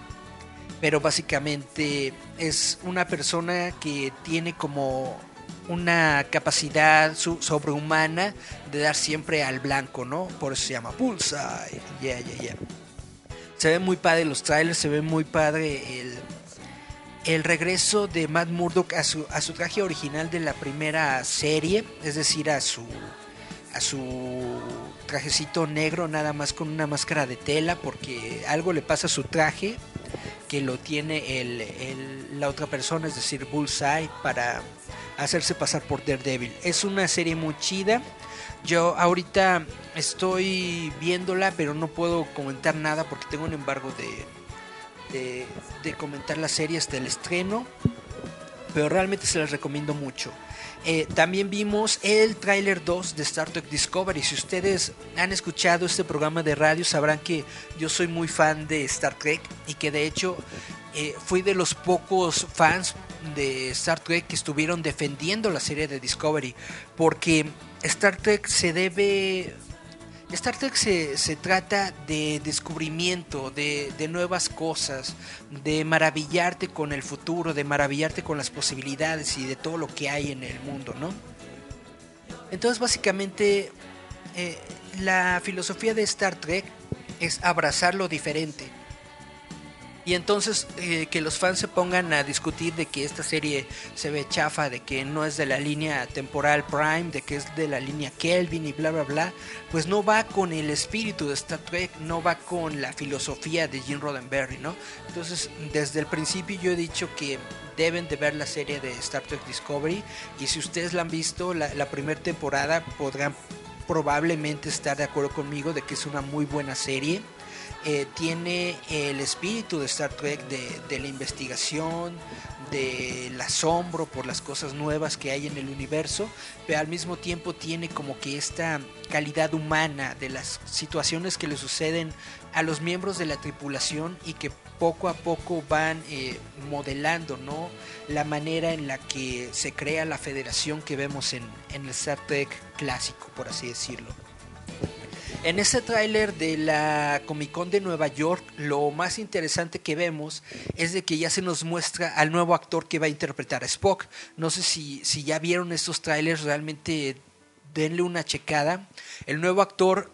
pero básicamente es una persona que tiene como una capacidad sobrehumana de dar siempre al blanco, ¿no? Por eso se llama Bullseye. Yeah, yeah, yeah. Se ven muy padre los trailers, se ve muy padre el, el regreso de Matt Murdock a su, a su traje original de la primera serie, es decir, a su, a su trajecito negro, nada más con una máscara de tela, porque algo le pasa a su traje que lo tiene el, la otra persona, es decir, Bullseye, para hacerse pasar por Daredevil. Es una serie muy chida. Yo ahorita estoy viéndola, pero no puedo comentar nada porque tengo un embargo de, de, comentar la serie hasta el estreno. Pero realmente se las recomiendo mucho. Eh, también vimos el tráiler 2 de Star Trek Discovery. Si ustedes han escuchado este programa de radio, sabrán que yo soy muy fan de Star Trek y que de hecho eh, fui de los pocos fans de Star Trek que estuvieron defendiendo la serie de Discovery. Porque Star Trek se debe... Star Trek se, trata de descubrimiento, de, de, nuevas cosas, de maravillarte con el futuro, de maravillarte con las posibilidades y de todo lo que hay en el mundo, ¿no? Entonces básicamente eh, la filosofía de Star Trek es abrazar lo diferente y entonces eh, que los fans se pongan a discutir de que esta serie se ve chafa, de que no es de la línea temporal Prime, de que es de la línea Kelvin y bla bla bla, pues no va con el espíritu de Star Trek, no va con la filosofía de Gene Roddenberry, ¿no? Entonces desde el principio yo he dicho que deben de ver la serie de Star Trek Discovery y si ustedes la han visto, la, la primera temporada podrán probablemente estar de acuerdo conmigo de que es una muy buena serie eh, tiene el espíritu de Star Trek de, la investigación, del asombro por las cosas nuevas que hay en el universo, pero al mismo tiempo tiene como que esta calidad humana de las situaciones que le suceden a los miembros de la tripulación y que poco a poco van eh, modelando ¿no? la manera en la que se crea la federación que vemos en, en el Star Trek clásico, por así decirlo. En este tráiler de la Comic Con de Nueva York, lo más interesante que vemos es de que ya se nos muestra al nuevo actor que va a interpretar a Spock. No sé si, si ya vieron estos trailers, realmente denle una checada. El nuevo actor,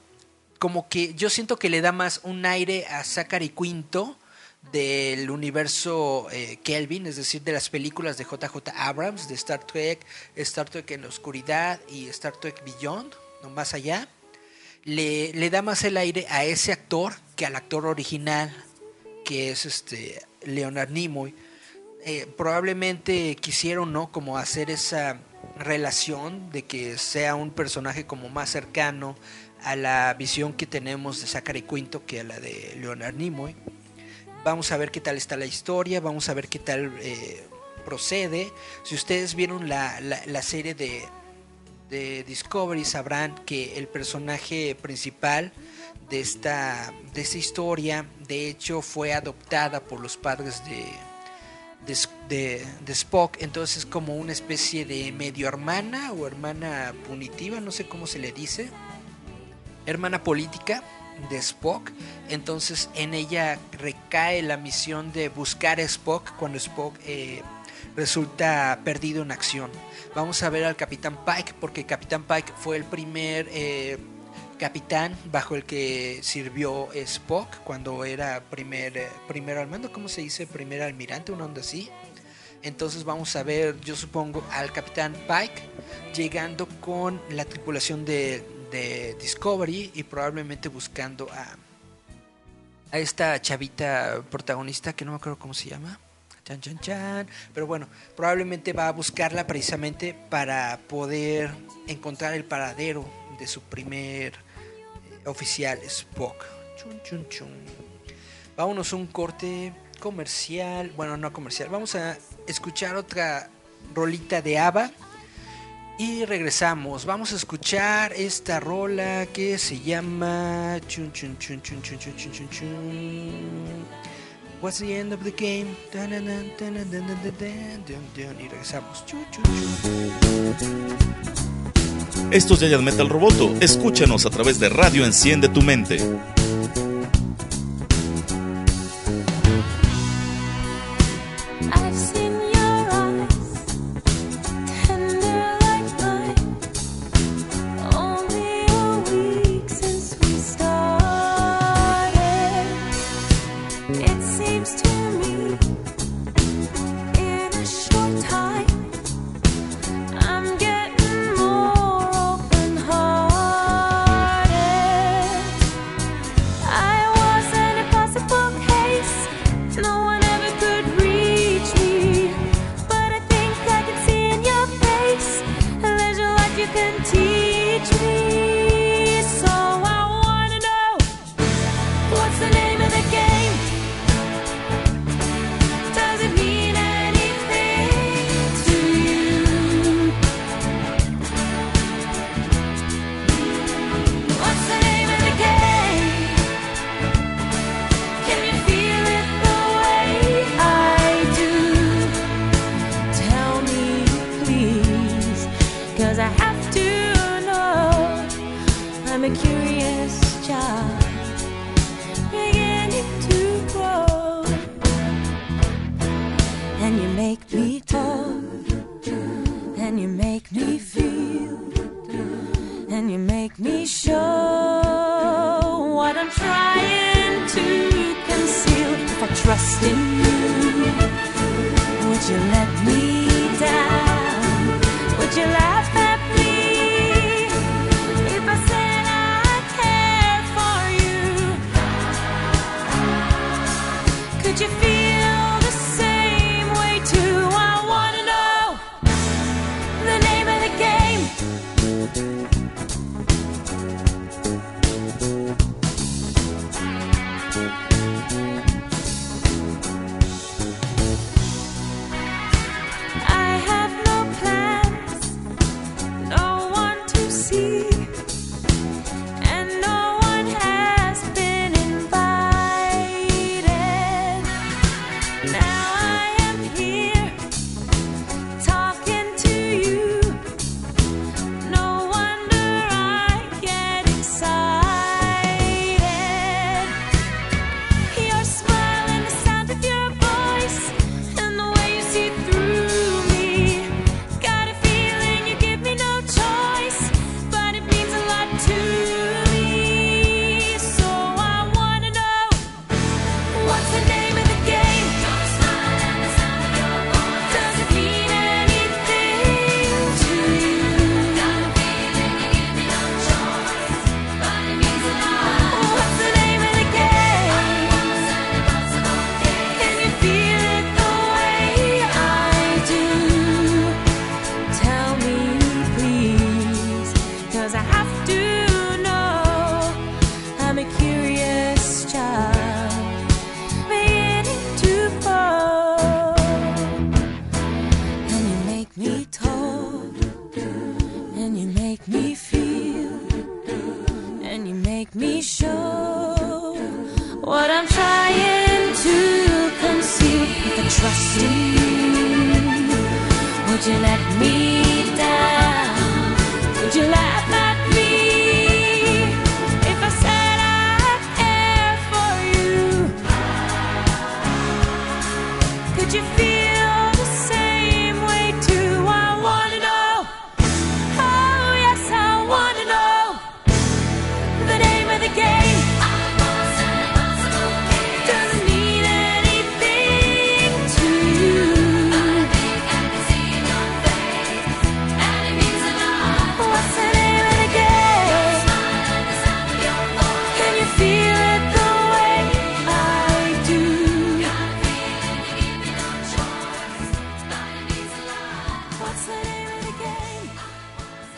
como que yo siento que le da más un aire a Zachary Quinto del universo eh, Kelvin, es decir, de las películas de JJ Abrams, de Star Trek, Star Trek en la oscuridad y Star Trek Beyond, no más allá le, da más el aire a ese actor que al actor original, que es este Leonard Nimoy. Eh, probablemente quisieron, ¿no? Como hacer esa relación de que sea un personaje como más cercano a la visión que tenemos de Zachary Quinto que a la de Leonard Nimoy. Vamos a ver qué tal está la historia, vamos a ver qué tal eh, procede. Si ustedes vieron la, la serie de de Discovery sabrán que el personaje principal de esta, de esta historia, de hecho, fue adoptada por los padres de, de, Spock, entonces es como una especie de medio hermana o hermana punitiva, no sé cómo se le dice, hermana política de Spock, entonces en ella recae la misión de buscar a Spock cuando Spock eh, resulta perdido en acción. Vamos a ver al Capitán Pike, porque Capitán Pike fue el primer eh, capitán bajo el que sirvió Spock cuando era primer, eh, primer al mando, ¿cómo se dice? Primer almirante, una onda así. Entonces vamos a ver, yo supongo, al Capitán Pike llegando con la tripulación de, de Discovery y probablemente buscando a, a esta chavita protagonista que no me acuerdo cómo se llama. Chan, chan, chan. Pero bueno, probablemente va a buscarla precisamente para poder encontrar el paradero de su primer eh, oficial, Spock. Chun, chun, chun. Vámonos a un corte comercial. Bueno, no comercial. Vamos a escuchar otra rolita de Ava. Y regresamos. Vamos a escuchar esta rola que se llama. Chun, chun, chun, chun, chun, chun, chun, chun, chun. What's the end of the game? Y regresamos. Esto es Giant Metal Roboto. Escúchanos a través de Radio Enciende tu Mente.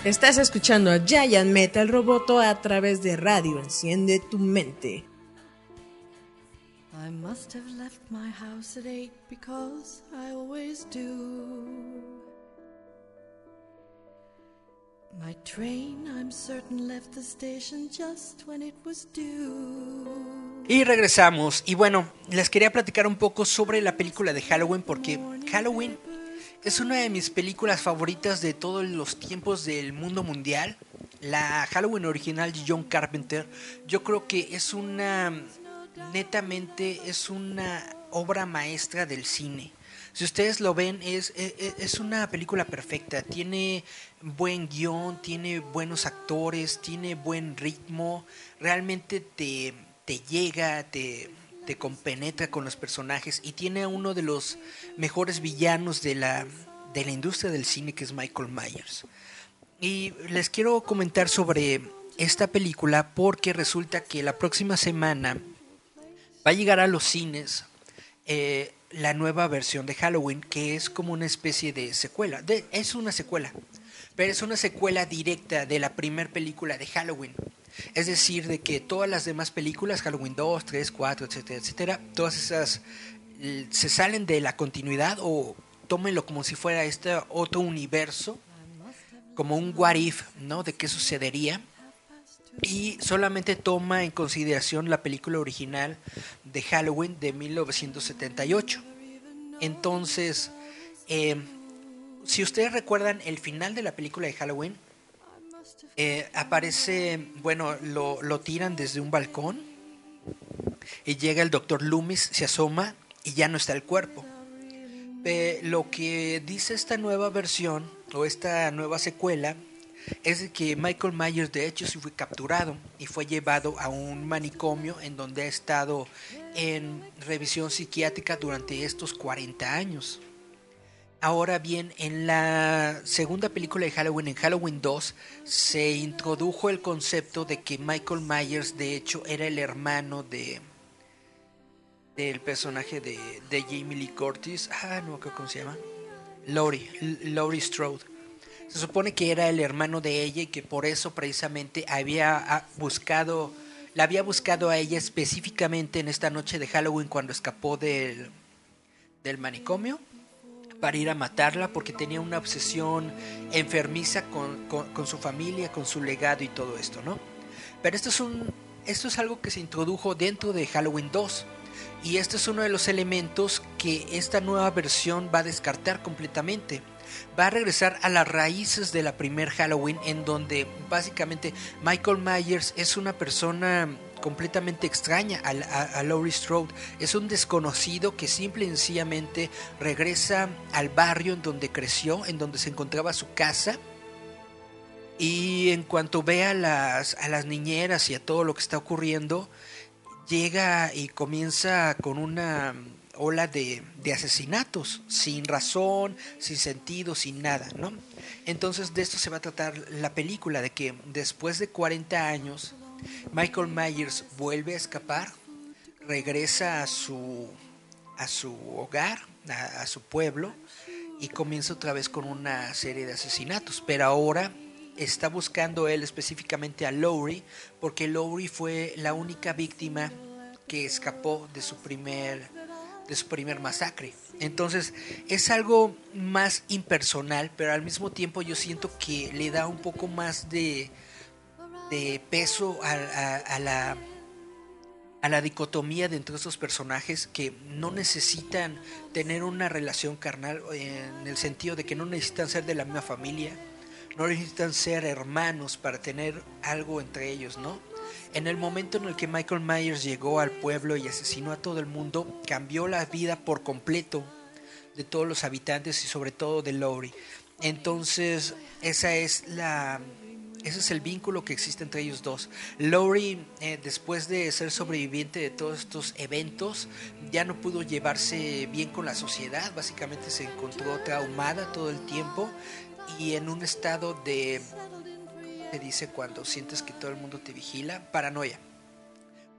Estás escuchando a Giant Metal Roboto a través de Radio Enciende tu mente. I must have left my house at eight because I always do. My train, I'm certain, left the station just when it was due. Y regresamos. Y bueno, les quería platicar un poco sobre la película de Halloween porque Halloween es una de mis películas favoritas de todos los tiempos del mundo mundial. La Halloween original de John Carpenter, yo creo que es una, netamente es una obra maestra del cine. Si ustedes lo ven, es, es, es una película perfecta. Tiene buen guion, tiene buenos actores, tiene buen ritmo. Realmente te, te llega, te, te compenetra con los personajes y tiene a uno de los mejores villanos de la, de la industria del cine que es Michael Myers. Y les quiero comentar sobre esta película porque resulta que la próxima semana va a llegar a los cines eh, la nueva versión de Halloween que es como una especie de secuela. Es una secuela, pero es una secuela directa de la primera película de Halloween. Es decir, de que todas las demás películas, Halloween 2, 3, 4, etcétera, etcétera, todas esas eh, se salen de la continuidad o tómenlo como si fuera este otro universo, como un what if, ¿no? De qué sucedería. Y solamente toma en consideración la película original de Halloween de 1978. Entonces, eh, si ustedes recuerdan el final de la película de Halloween, eh, aparece, bueno, lo, tiran desde un balcón y llega el doctor Loomis, se asoma y ya no está el cuerpo. Eh, lo que dice esta nueva versión o esta nueva secuela es que Michael Myers de hecho se fue capturado y fue llevado a un manicomio en donde ha estado en revisión psiquiátrica durante estos 40 años. Ahora bien, en la segunda película de Halloween, en Halloween 2, se introdujo el concepto de que Michael Myers de hecho era el hermano de del personaje de, de Jamie Lee Curtis. Ah, no, ¿cómo se llama? Laurie, Laurie Strode. Se supone que era el hermano de ella y que por eso precisamente había buscado, la había buscado a ella específicamente en esta noche de Halloween cuando escapó del, del manicomio para ir a matarla porque tenía una obsesión enfermiza con, con, su familia, con su legado y todo esto, ¿no? Pero esto es, un, esto es algo que se introdujo dentro de Halloween 2 y este es uno de los elementos que esta nueva versión va a descartar completamente. Va a regresar a las raíces de la primer Halloween en donde básicamente Michael Myers es una persona completamente extraña a, Laurie Strode. Es un desconocido que simple y sencillamente regresa al barrio en donde creció, en donde se encontraba su casa. Y en cuanto ve a las, a las niñeras y a todo lo que está ocurriendo, llega y comienza con una ola de, de, asesinatos, sin razón, sin sentido, sin nada, ¿no? Entonces de esto se va a tratar la película, de que después de 40 años, Michael Myers vuelve a escapar, regresa a su, a su hogar, a, su pueblo, y comienza otra vez con una serie de asesinatos, pero ahora está buscando él específicamente a Lowry, porque Lowry fue la única víctima que escapó de su primer de su primer masacre. Entonces es algo más impersonal, pero al mismo tiempo yo siento que le da un poco más de, de peso a, la a la dicotomía de entre estos personajes que no necesitan tener una relación carnal en el sentido de que no necesitan ser de la misma familia, no necesitan ser hermanos para tener algo entre ellos, ¿no? En el momento en el que Michael Myers llegó al pueblo y asesinó a todo el mundo, cambió la vida por completo de todos los habitantes y sobre todo de Laurie. Entonces, esa es la ese es el vínculo que existe entre ellos dos. Laurie, eh, después de ser sobreviviente de todos estos eventos, ya no pudo llevarse bien con la sociedad. Básicamente se encontró traumada todo el tiempo y en un estado de te dice cuando sientes que todo el mundo te vigila, paranoia.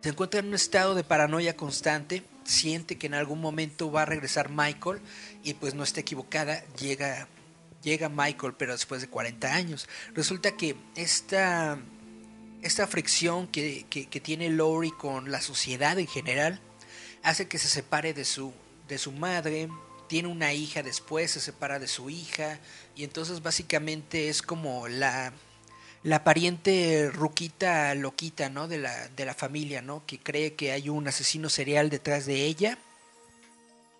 Se encuentra en un estado de paranoia constante, siente que en algún momento va a regresar Michael y pues no está equivocada, llega llega Michael, pero después de 40 años. Resulta que esta, esta fricción que, que, tiene Lori con la sociedad en general hace que se separe de su, de su madre, tiene una hija después, se separa de su hija, y entonces básicamente es como la, la pariente ruquita loquita, ¿no? De la, de la familia, ¿no? Que cree que hay un asesino serial detrás de ella,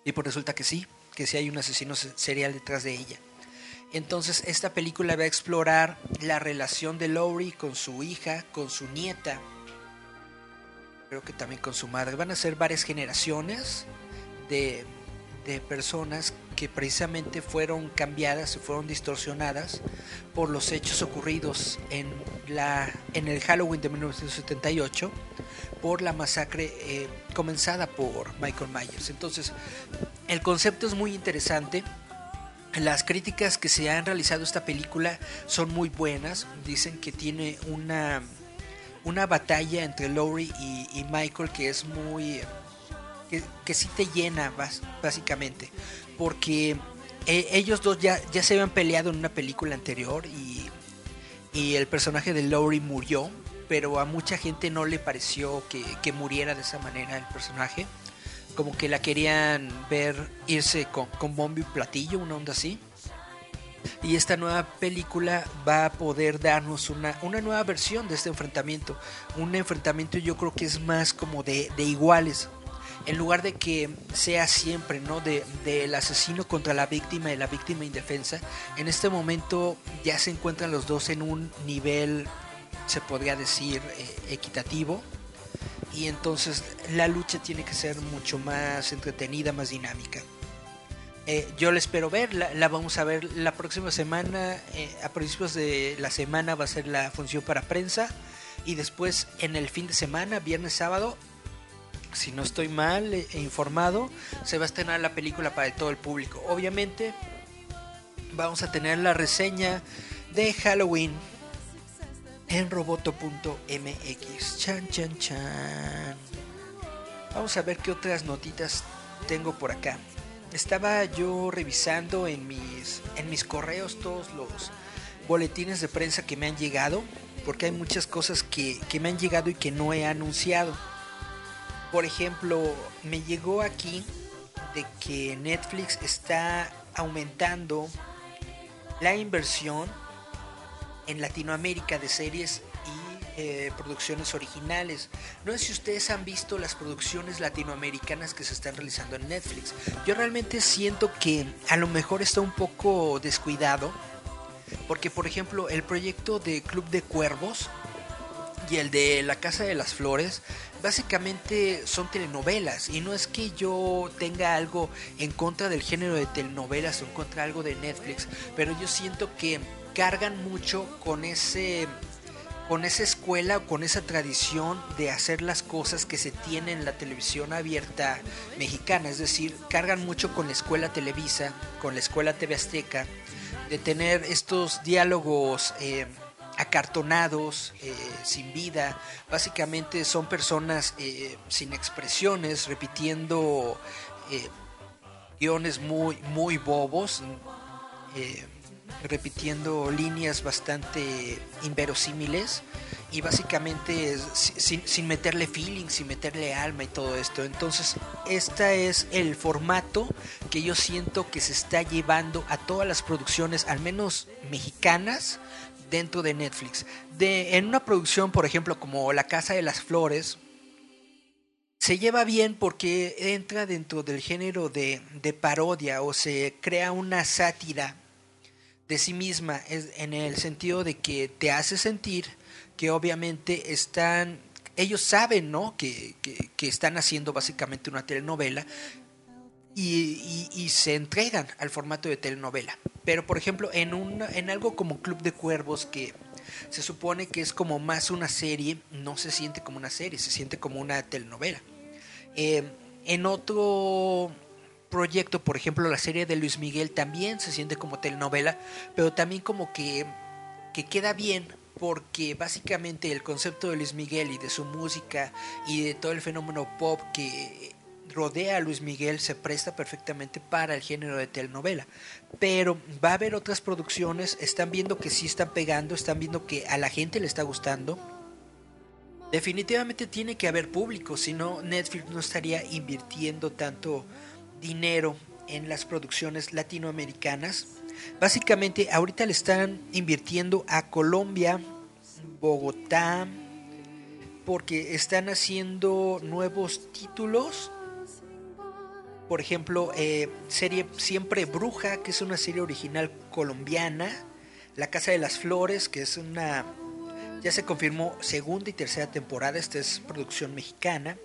y pues resulta que sí, que sí hay un asesino se- serial detrás de ella. Entonces esta película va a explorar la relación de Laurie con su hija, con su nieta, creo que también con su madre. Van a ser varias generaciones de, de personas que precisamente fueron cambiadas y fueron distorsionadas por los hechos ocurridos en, la, en el Halloween de 1978 por la masacre eh, comenzada por Michael Myers. Entonces, el concepto es muy interesante. Las críticas que se han realizado a esta película son muy buenas. Dicen que tiene una, una batalla entre Laurie y, Michael que es muy... que, que sí te llena básicamente. Porque eh, ellos dos ya, ya se habían peleado en una película anterior y, y el personaje de Laurie murió. Pero a mucha gente no le pareció que, que muriera de esa manera el personaje como que la querían ver irse con, con y platillo, una onda así. Y esta nueva película va a poder darnos una, una nueva versión de este enfrentamiento. Un enfrentamiento yo creo que es más como de, de iguales. En lugar de que sea siempre, ¿no? De, del asesino contra la víctima y la víctima indefensa. En este momento ya se encuentran los dos en un nivel, se podría decir, eh, equitativo y entonces la lucha tiene que ser mucho más entretenida, más dinámica. Eh, yo la espero ver, la, la vamos a ver la próxima semana, eh, a principios de la semana va a ser la función para prensa y después en el fin de semana, viernes, sábado, si no estoy mal eh, informado, se va a estrenar la película para todo el público. Obviamente vamos a tener la reseña de Halloween en roboto.mx. Chan, chan, chan. Vamos a ver qué otras notitas tengo por acá. Estaba yo revisando en mis, en mis correos todos los boletines de prensa que me han llegado, porque hay muchas cosas que, que me han llegado y que no he anunciado. Por ejemplo, me llegó aquí de que Netflix está aumentando la inversión en Latinoamérica de series y eh, producciones originales. No sé si ustedes han visto las producciones latinoamericanas que se están realizando en Netflix. Yo realmente siento que a lo mejor está un poco descuidado. Porque por ejemplo el proyecto de Club de Cuervos y el de La Casa de las Flores básicamente son telenovelas y no es que yo tenga algo en contra del género de telenovelas o en contra de algo de Netflix, pero yo siento que cargan mucho con ese con esa escuela o con esa tradición de hacer las cosas que se tiene en la televisión abierta mexicana, es decir, cargan mucho con la escuela Televisa, con la escuela TV Azteca, de tener estos diálogos eh, acartonados, eh, sin vida, básicamente son personas eh, sin expresiones, repitiendo guiones muy, muy bobos, repitiendo líneas bastante inverosímiles y básicamente sin, sin meterle feeling, sin meterle alma y todo esto. Entonces, este es el formato que yo siento que se está llevando a todas las producciones, al menos mexicanas, dentro de Netflix. De, en una producción, por ejemplo, como La Casa de las Flores, se lleva bien porque entra dentro del género de, de parodia o se crea una sátira de sí misma, en el sentido de que te hace sentir que obviamente están, ellos saben, ¿no? Que, que, están haciendo básicamente una telenovela y, y- y se entregan al formato de telenovela. Pero por ejemplo, en, un, en algo como Club de Cuervos, que se supone que es como más una serie, no se siente como una serie, se siente como una telenovela. Eh, en otro proyecto, por ejemplo, la serie de Luis Miguel también se siente como telenovela, pero también como que, que queda bien porque básicamente el concepto de Luis Miguel y de su música y de todo el fenómeno pop que rodea a Luis Miguel se presta perfectamente para el género de telenovela. Pero va a haber otras producciones, están viendo que sí están pegando, están viendo que a la gente le está gustando. Definitivamente tiene que haber público, si no Netflix no estaría invirtiendo tanto dinero en las producciones latinoamericanas. Básicamente ahorita le están invirtiendo a Colombia, Bogotá, porque están haciendo nuevos títulos. Por ejemplo, eh, serie Siempre Bruja, que es una serie original colombiana. La Casa de las Flores, que es una... Ya se confirmó segunda y tercera temporada, esta es producción mexicana.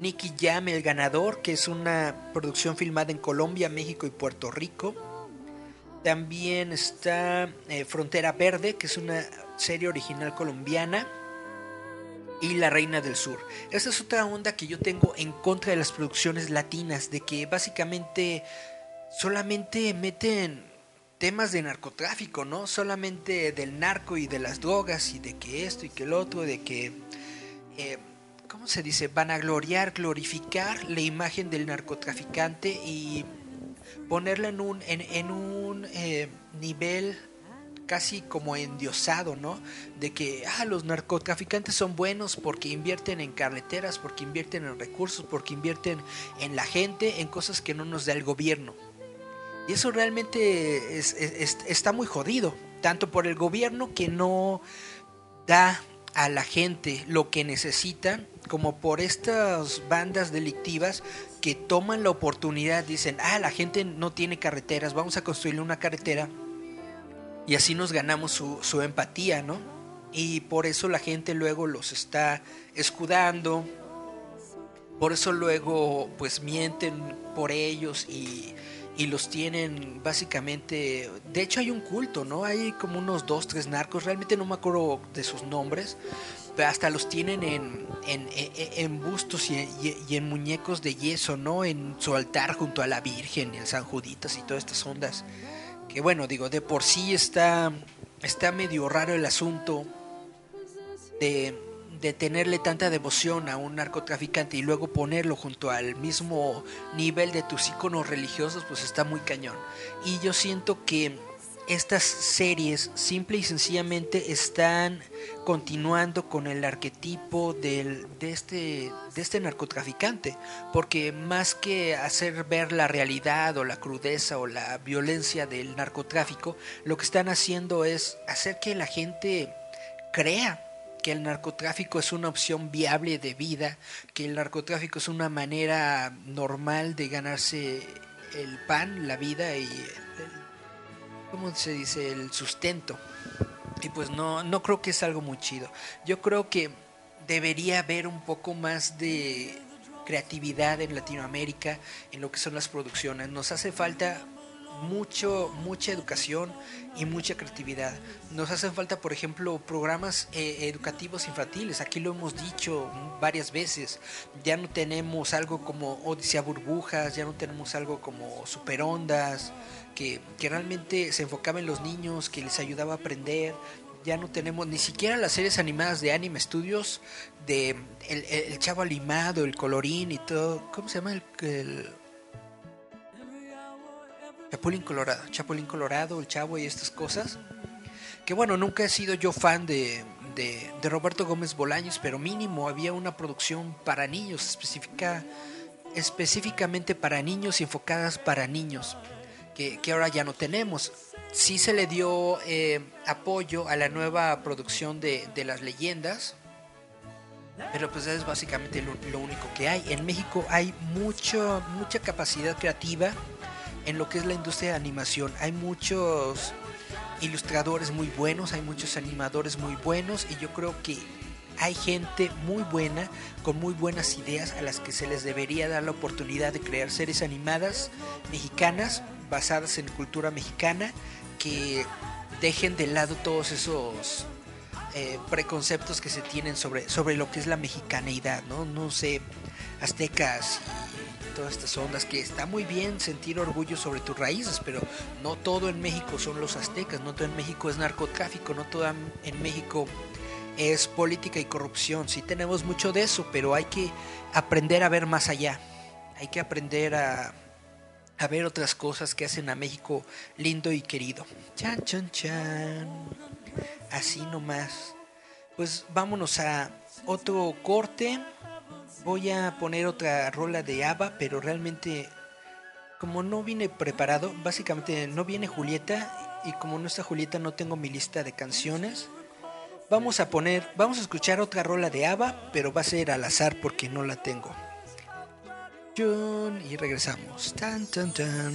Nicky Jam, El Ganador, que es una producción filmada en Colombia, México y Puerto Rico. También está eh, Frontera Verde, que es una serie original colombiana. Y La Reina del Sur. Esta es otra onda que yo tengo en contra de las producciones latinas, de que básicamente solamente meten temas de narcotráfico, ¿no? Solamente del narco y de las drogas y de que esto y que el otro, de que... Eh, ¿Cómo se dice? Van a gloriar, glorificar la imagen del narcotraficante y ponerla en un, en, en un eh, nivel casi como endiosado, ¿no? De que ah, los narcotraficantes son buenos porque invierten en carreteras, porque invierten en recursos, porque invierten en la gente, en cosas que no nos da el gobierno. Y eso realmente es, es, está muy jodido, tanto por el gobierno que no da a la gente lo que necesita, como por estas bandas delictivas que toman la oportunidad, dicen, ah, la gente no tiene carreteras, vamos a construirle una carretera y así nos ganamos su, su empatía, ¿no? Y por eso la gente luego los está escudando, por eso luego pues mienten por ellos y, y los tienen básicamente, de hecho hay un culto, ¿no? Hay como unos dos, tres narcos, realmente no me acuerdo de sus nombres, pero hasta los tienen en, en, en, en bustos y, y, y, en muñecos de yeso, ¿no? En su altar junto a la Virgen y el San Juditas y todas estas ondas que bueno, digo, de por sí está, está medio raro el asunto de, de tenerle tanta devoción a un narcotraficante y luego ponerlo junto al mismo nivel de tus iconos religiosos, pues está muy cañón. Y yo siento que estas series simple y sencillamente están continuando con el arquetipo del, de, este, de este narcotraficante, porque más que hacer ver la realidad o la crudeza o la violencia del narcotráfico, lo que están haciendo es hacer que la gente crea que el narcotráfico es una opción viable de vida, que el narcotráfico es una manera normal de ganarse el pan, la vida y el, ¿cómo se dice? El sustento. Y pues no, no creo que es algo muy chido. Yo creo que debería haber un poco más de creatividad en Latinoamérica en lo que son las producciones. Nos hace falta mucho, mucha educación y mucha creatividad. Nos hacen falta, por ejemplo, programas eh, educativos infantiles. Aquí lo hemos dicho varias veces. Ya no tenemos algo como Odisea Burbujas, ya no tenemos algo como Superondas, que, que realmente se enfocaba en los niños, que les ayudaba a aprender. Ya no tenemos ni siquiera las series animadas de Anime Studios, de el, el chavo animado, el colorín y todo. ¿Cómo se llama el, el Chapulín Colorado, Chapulín Colorado, el Chavo y estas cosas. Que bueno, nunca he sido yo fan de, de, Roberto Gómez Bolaños, pero mínimo había una producción para niños, específica, específicamente para niños y enfocadas para niños, que, que ahora ya no tenemos. Sí se le dio eh, apoyo a la nueva producción de, de, las leyendas, pero pues es básicamente lo, lo único que hay. En México hay mucho, mucha capacidad creativa en lo que es la industria de animación. Hay muchos ilustradores muy buenos, hay muchos animadores muy buenos y yo creo que hay gente muy buena, con muy buenas ideas a las que se les debería dar la oportunidad de crear series animadas mexicanas basadas en cultura mexicana que dejen de lado todos esos eh, preconceptos que se tienen sobre, sobre lo que es la mexicaneidad, ¿no? No sé, aztecas y todas estas ondas, que está muy bien sentir orgullo sobre tus raíces, pero no todo en México son los aztecas, no todo en México es narcotráfico, no todo en México es política y corrupción. Sí tenemos mucho de eso, pero hay que aprender a ver más allá, hay que aprender a, a ver otras cosas que hacen a México lindo y querido. Chan, chan, chan así nomás. Pues vámonos a otro corte. Voy a poner otra rola de ABBA, pero realmente como no vine preparado, básicamente no viene Julieta y como no está Julieta no tengo mi lista de canciones. Vamos a poner, vamos a escuchar otra rola de ABBA, pero va a ser al azar porque no la tengo. Y regresamos. Tan tan tan.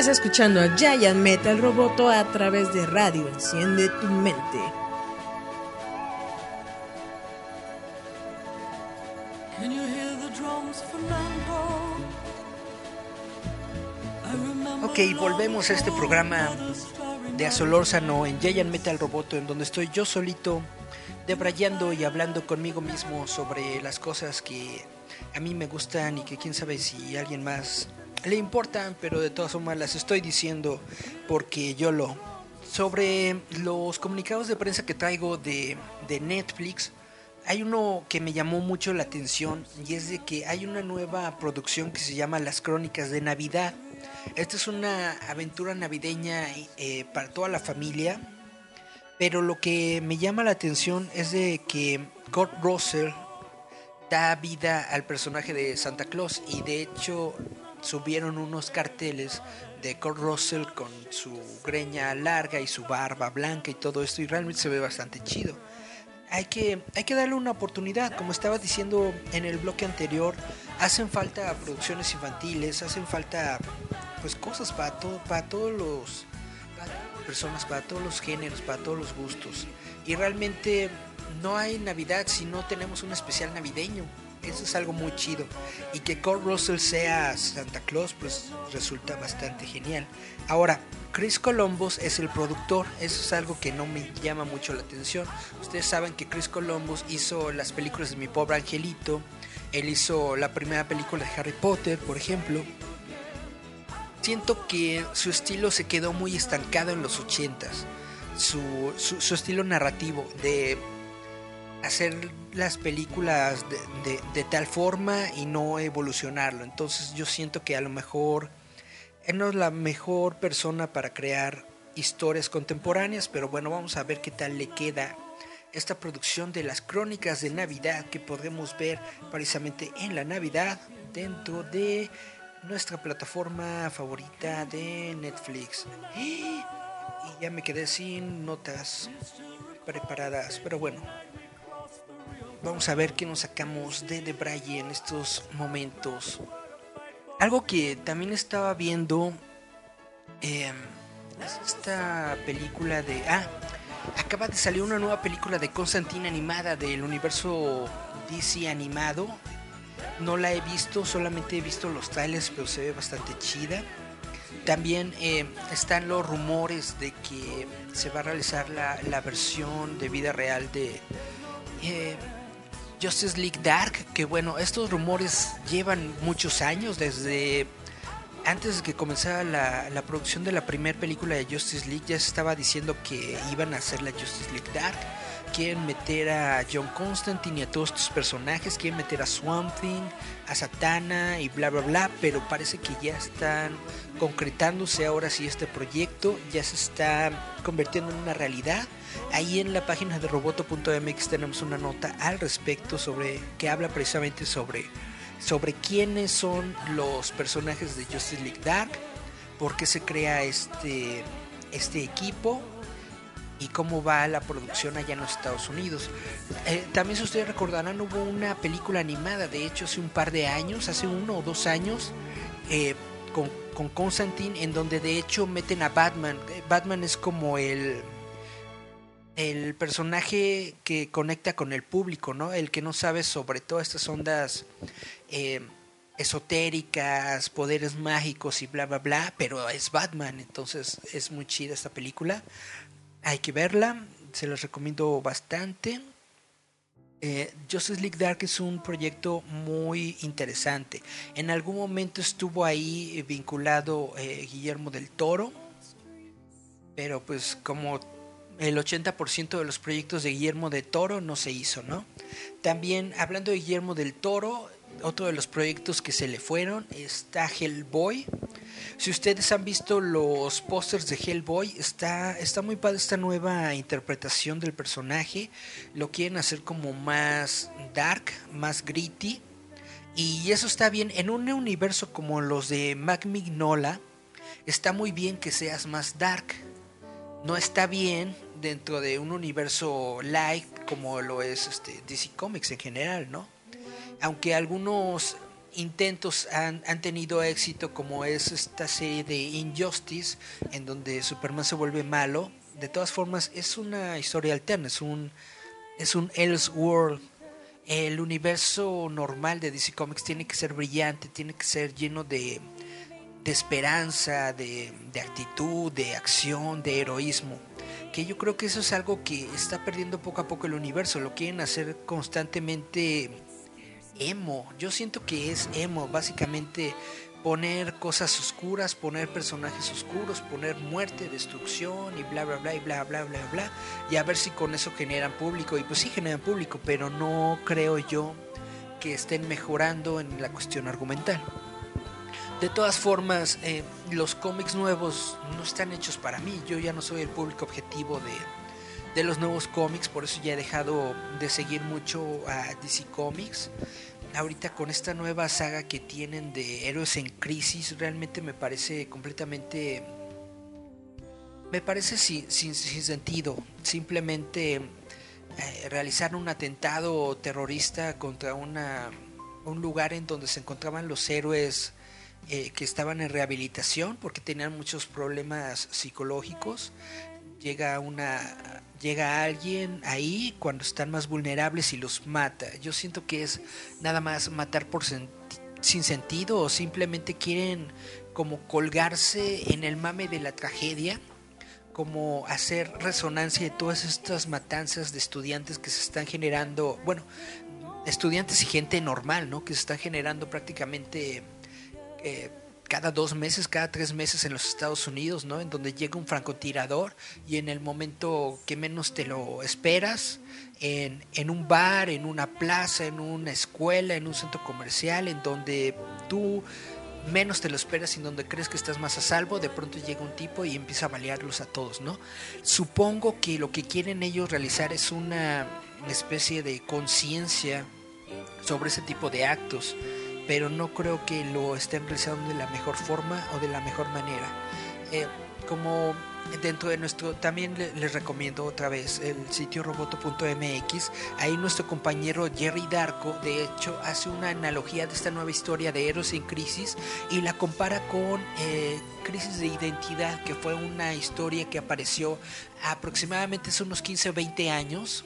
Estás escuchando a Giant Metal Roboto a través de radio. Enciende tu mente. Can ok, volvemos a este programa de Azolórzano en Giant Metal Roboto, en donde estoy yo solito, debrayando y hablando conmigo mismo sobre las cosas que a mí me gustan y que quién sabe si alguien más le importan, pero de todas formas las estoy diciendo porque yo lo. Sobre los comunicados de prensa que traigo de, de Netflix, hay uno que me llamó mucho la atención y es de que hay una nueva producción que se llama Las Crónicas de Navidad. Esta es una aventura navideña eh, para toda la familia, pero lo que me llama la atención es de que Kurt Russell da vida al personaje de Santa Claus y de hecho subieron unos carteles de Kurt Russell con su greña larga y su barba blanca y todo esto y realmente se ve bastante chido. Hay que, hay que darle una oportunidad, como estaba diciendo en el bloque anterior, hacen falta producciones infantiles, hacen falta pues cosas para todo, para todos los personas, para todos los géneros, para todos los gustos. Y realmente no hay Navidad si no tenemos un especial navideño. Eso es algo muy chido. Y que Kurt Russell sea Santa Claus, pues resulta bastante genial. Ahora, Chris Columbus es el productor. Eso es algo que no me llama mucho la atención. Ustedes saben que Chris Columbus hizo las películas de Mi Pobre Angelito. Él hizo la primera película de Harry Potter, por ejemplo. Siento que su estilo se quedó muy estancado en los ochentas. Su, su, su estilo narrativo de hacer las películas de, de, tal forma y no evolucionarlo. Entonces yo siento que a lo mejor él no es la mejor persona para crear historias contemporáneas, pero bueno, vamos a ver qué tal le queda esta producción de las crónicas de Navidad que podemos ver precisamente en la Navidad dentro de nuestra plataforma favorita de Netflix. Y ya me quedé sin notas preparadas, pero bueno, Vamos a ver qué nos sacamos de The Braille en estos momentos. Algo que también estaba viendo. Eh, esta película de. Ah, acaba de salir una nueva película de Constantine animada del universo DC animado. No la he visto, solamente he visto los trailers, pero se ve bastante chida. También eh, están los rumores de que se va a realizar la, la versión de vida real de. Eh, Justice League Dark, que bueno, estos rumores llevan muchos años, desde antes de que comenzara la, la producción de la primera película de Justice League, ya se estaba diciendo que iban a hacer la Justice League Dark. Quieren meter a John Constantine y a todos estos personajes, quieren meter a Swamp Thing, a Satana y bla bla bla, pero parece que ya están concretándose ahora sí este proyecto, ya se está convirtiendo en una realidad. Ahí en la página de roboto.mx tenemos una nota al respecto sobre que habla precisamente sobre sobre quiénes son los personajes de Justice League Dark, por qué se crea este este equipo y cómo va la producción allá en los Estados Unidos. Eh, también si ustedes recordarán hubo una película animada, de hecho hace un par de años, hace uno o dos años, eh, con, con Constantine, en donde de hecho meten a Batman. Batman es como el el personaje que conecta con el público, ¿no? El que no sabe sobre todas estas ondas eh, esotéricas, poderes mágicos y bla, bla, bla, pero es Batman, entonces es muy chida esta película. Hay que verla, se los recomiendo bastante. Eh, Justice League Dark es un proyecto muy interesante. En algún momento estuvo ahí vinculado eh, Guillermo del Toro, pero pues como el 80% de los proyectos de Guillermo del Toro no se hizo, ¿no? También hablando de Guillermo del Toro, otro de los proyectos que se le fueron está Hellboy. Si ustedes han visto los pósters de Hellboy, está, está muy padre esta nueva interpretación del personaje. Lo quieren hacer como más dark, más gritty. Y eso está bien. En un universo como los de Mac Mignola, está muy bien que seas más dark. No está bien dentro de un universo light como lo es este, DC Comics en general, ¿no? Aunque algunos intentos han, han, tenido éxito como es esta serie de Injustice en donde Superman se vuelve malo de todas formas es una historia alterna es un es un Elseworld el universo normal de DC Comics tiene que ser brillante tiene que ser lleno de, de esperanza de, de actitud de acción de heroísmo que yo creo que eso es algo que está perdiendo poco a poco el universo lo quieren hacer constantemente emo. Yo siento que es emo, básicamente poner cosas oscuras, poner personajes oscuros, poner muerte, destrucción y bla bla bla y bla bla bla bla y a ver si con eso generan público y pues sí generan público, pero no creo yo que estén mejorando en la cuestión argumental. De todas formas, eh, los cómics nuevos no están hechos para mí. Yo ya no soy el público objetivo de, de los nuevos cómics, por eso ya he dejado de seguir mucho a DC Comics. Ahorita con esta nueva saga que tienen de héroes en crisis, realmente me parece completamente... Me parece sin, sentido. Simplemente eh, realizar un atentado terrorista contra una, un lugar en donde se encontraban los héroes eh, que estaban en rehabilitación porque tenían muchos problemas psicológicos. Llega una llega alguien ahí cuando están más vulnerables y los mata. Yo siento que es nada más matar por sin sentido o simplemente quieren como colgarse en el mame de la tragedia, como hacer resonancia de todas estas matanzas de estudiantes que se están generando, bueno, estudiantes y gente normal, ¿no? Que se están generando prácticamente eh, cada dos meses, cada tres meses en los Estados Unidos, ¿no? En donde llega un francotirador y en el momento que menos te lo esperas, en, en un bar, en una plaza, en una escuela, en un centro comercial, en donde tú menos te lo esperas y en donde crees que estás más a salvo, de pronto llega un tipo y empieza a balearlos a todos, ¿no? Supongo que lo que quieren ellos realizar es una especie de conciencia sobre ese tipo de actos, pero no creo que lo estén realizando de la mejor forma o de la mejor manera. Eh, como dentro de nuestro, también le- les recomiendo otra vez el sitio roboto.mx, ahí nuestro compañero Jerry Darko, de hecho, hace una analogía de esta nueva historia de Héroes en Crisis y la compara con eh, Crisis de Identidad, que fue una historia que apareció aproximadamente hace unos 15 o 20 años,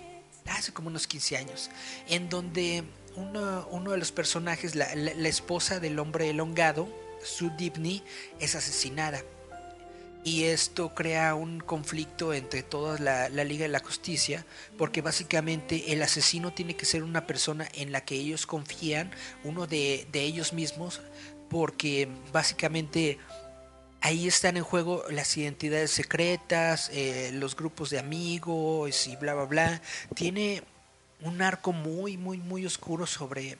hace como unos 15 años, en donde uno, uno de los personajes, la, esposa del hombre elongado, Sue Dibney, es asesinada. Y esto crea un conflicto entre toda la, la Liga de la Justicia, porque básicamente el asesino tiene que ser una persona en la que ellos confían, uno de, de ellos mismos, porque básicamente ahí están en juego las identidades secretas, eh, los grupos de amigos y bla, bla, bla. Tiene un arco muy, muy, muy oscuro sobre,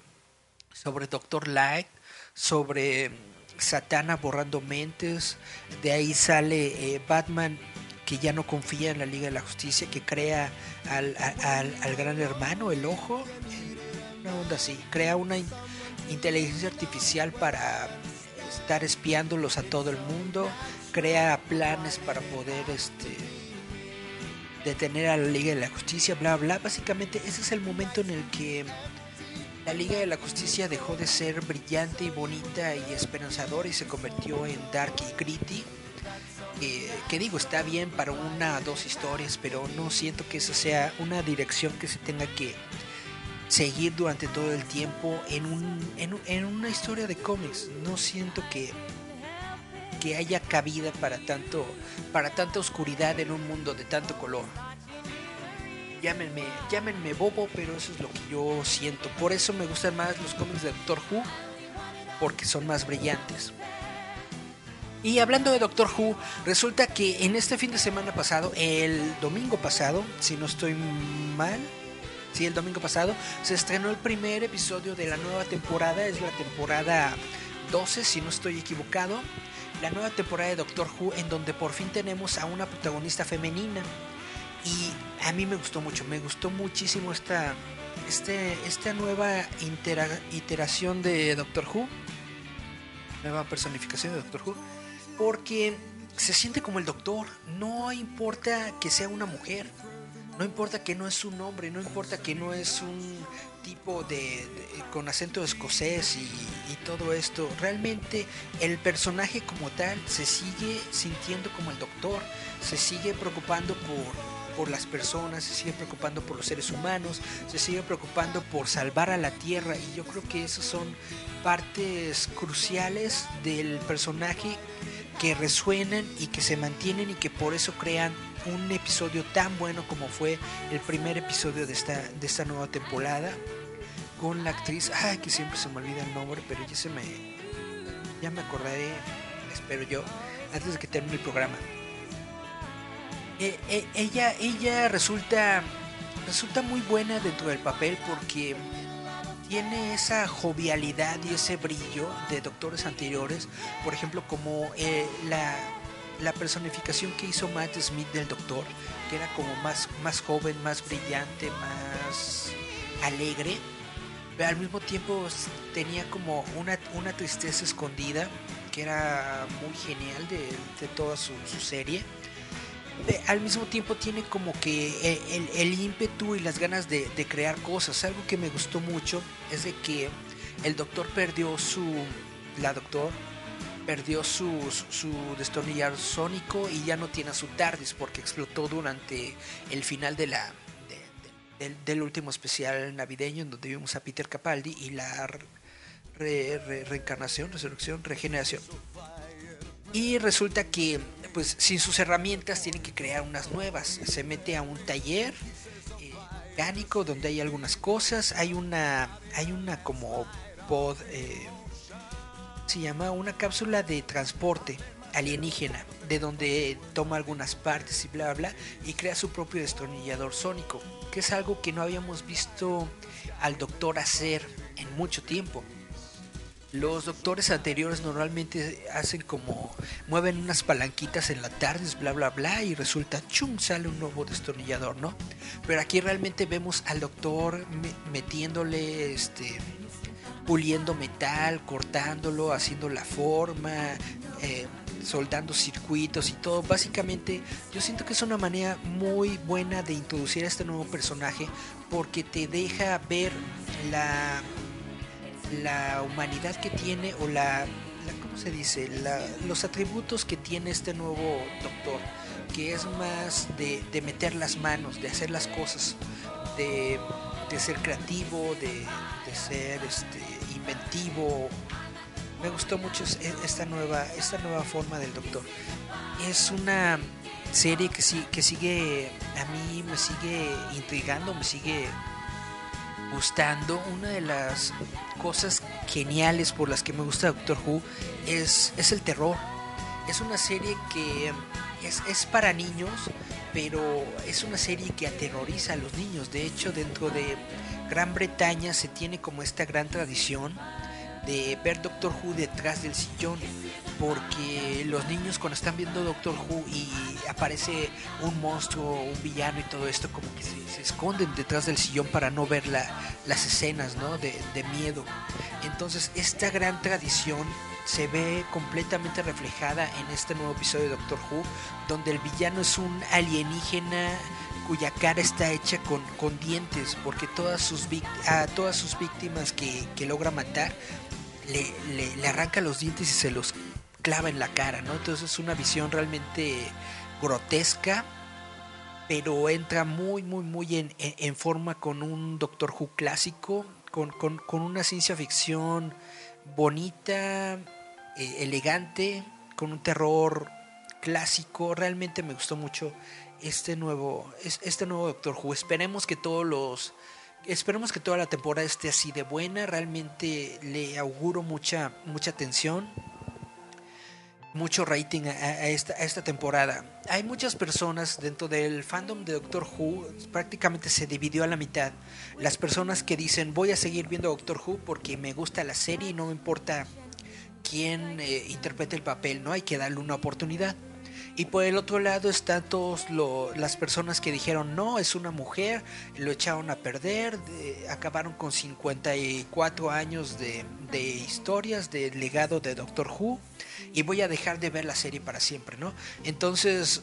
sobre Doctor Light, sobre Satana borrando mentes. De ahí sale eh, Batman que ya no confía en la Liga de la Justicia, que crea al, al, al gran hermano, el ojo. Una onda así. Crea una in- inteligencia artificial para estar espiándolos a todo el mundo. Crea planes para poder este detener a la Liga de la Justicia, bla bla. Básicamente ese es el momento en el que la Liga de la Justicia dejó de ser brillante y bonita y esperanzadora y se convirtió en dark y gritty. Eh, que digo, está bien para una o dos historias, pero no siento que esa sea una dirección que se tenga que seguir durante todo el tiempo en, un, en, un- en una historia de cómics. No siento que, que haya cabida para tanto para tanta oscuridad en un mundo de tanto color. Llámenme, llámenme bobo, pero eso es lo que yo siento. Por eso me gustan más los cómics de Doctor Who, porque son más brillantes. Y hablando de Doctor Who, resulta que en este fin de semana pasado, el domingo pasado, si no estoy mal, sí, el domingo pasado, se estrenó el primer episodio de la nueva temporada, es la temporada 12, si no estoy equivocado, la nueva temporada de Doctor Who, en donde por fin tenemos a una protagonista femenina. Y a mí me gustó mucho, me gustó muchísimo esta, este, esta nueva iteración de Doctor Who, nueva personificación de Doctor Who, porque se siente como el Doctor, no importa que sea una mujer, no importa que no es un hombre, no importa que no es un tipo de, con acento escocés y, todo esto. Realmente el personaje como tal se sigue sintiendo como el doctor, se sigue preocupando por, por las personas, se sigue preocupando por los seres humanos, se sigue preocupando por salvar a la tierra y yo creo que esos son partes cruciales del personaje que resuenan y que se mantienen y que por eso crean un episodio tan bueno como fue el primer episodio de esta, de esta nueva temporada con la actriz, ay que siempre se me olvida el nombre, pero ya se me ya me acordaré, espero yo, antes de que termine el programa. Eh, eh, ella, ella resulta, resulta muy buena dentro del papel porque tiene esa jovialidad y ese brillo de doctores anteriores, por ejemplo, como eh, la, personificación que hizo Matt Smith del doctor, que era como más, más joven, más brillante, más alegre, pero al mismo tiempo tenía como una, una tristeza escondida, que era muy genial de, de toda su serie. Eh, al mismo tiempo tiene como que eh, el, ímpetu y las ganas de, crear cosas. Algo que me gustó mucho es de que el doctor perdió su... La doctor perdió su, su, su sónico y ya no tiene a su TARDIS porque explotó durante el final de la de- de- del, último especial navideño en donde vimos a Peter Capaldi y la re- re- reencarnación, resurrección, regeneración. Y resulta que, pues, sin sus herramientas tiene que crear unas nuevas. Se mete a un taller eh, donde hay algunas cosas. Hay una, hay una como pod, eh, se llama una cápsula de transporte alienígena, de donde toma algunas partes y bla bla, y crea su propio destornillador sónico, que es algo que no habíamos visto al doctor hacer en mucho tiempo. Los doctores anteriores normalmente hacen como mueven unas palanquitas en la tarde, bla bla bla, y resulta chum sale un nuevo destornillador, ¿no? Pero aquí realmente vemos al doctor me- metiéndole este puliendo metal, cortándolo, haciendo la forma, eh, soldando circuitos y todo. Básicamente, yo siento que es una manera muy buena de introducir a este nuevo personaje porque te deja ver la la humanidad que tiene o la, ¿cómo se dice? La- los atributos que tiene este nuevo doctor, que es más de, meter las manos, de hacer las cosas, de, ser creativo, de, ser este, inventivo. Me gustó mucho es- esta nueva, esta nueva forma del doctor. Es una serie que, que sigue, a mí me sigue intrigando, me sigue gustando. Una de las cosas geniales por las que me gusta Doctor Who es, es el terror. Es una serie que es, es para niños, pero es una serie que aterroriza a los niños. De hecho, dentro de Gran Bretaña se tiene como esta gran tradición de ver Doctor Who detrás del sillón porque los niños cuando están viendo Doctor Who y aparece un monstruo, un villano y todo esto como que se, esconden detrás del sillón para no ver la- las escenas ¿no? de, miedo entonces esta gran tradición se ve completamente reflejada en este nuevo episodio de Doctor Who donde el villano es un alienígena cuya cara está hecha con, dientes porque todas sus, a todas sus víctimas que, logra matar le arranca los dientes y se los clava en la cara, ¿no? Entonces es una visión realmente grotesca, pero entra muy, muy, muy en, forma con un Doctor Who clásico, con, con- una ciencia ficción bonita, eh, elegante, con un terror clásico. Realmente me gustó mucho este nuevo, es- este nuevo Doctor Who. Esperemos que todos los Esperemos que toda la temporada esté así de buena. Realmente le auguro mucha, mucha atención. Mucho rating a, a esta, temporada. Hay muchas personas dentro del fandom de Doctor Who. Prácticamente se dividió a la mitad. Las personas que dicen voy a seguir viendo Doctor Who porque me gusta la serie y no me importa quién eh, interprete el papel. No hay que darle una oportunidad. Y por el otro lado están todas las personas que dijeron, no, es una mujer, lo echaron a perder, de- acabaron con 54 años de, de historias, de legado de Doctor Who, y voy a dejar de ver la serie para siempre, ¿no? Entonces,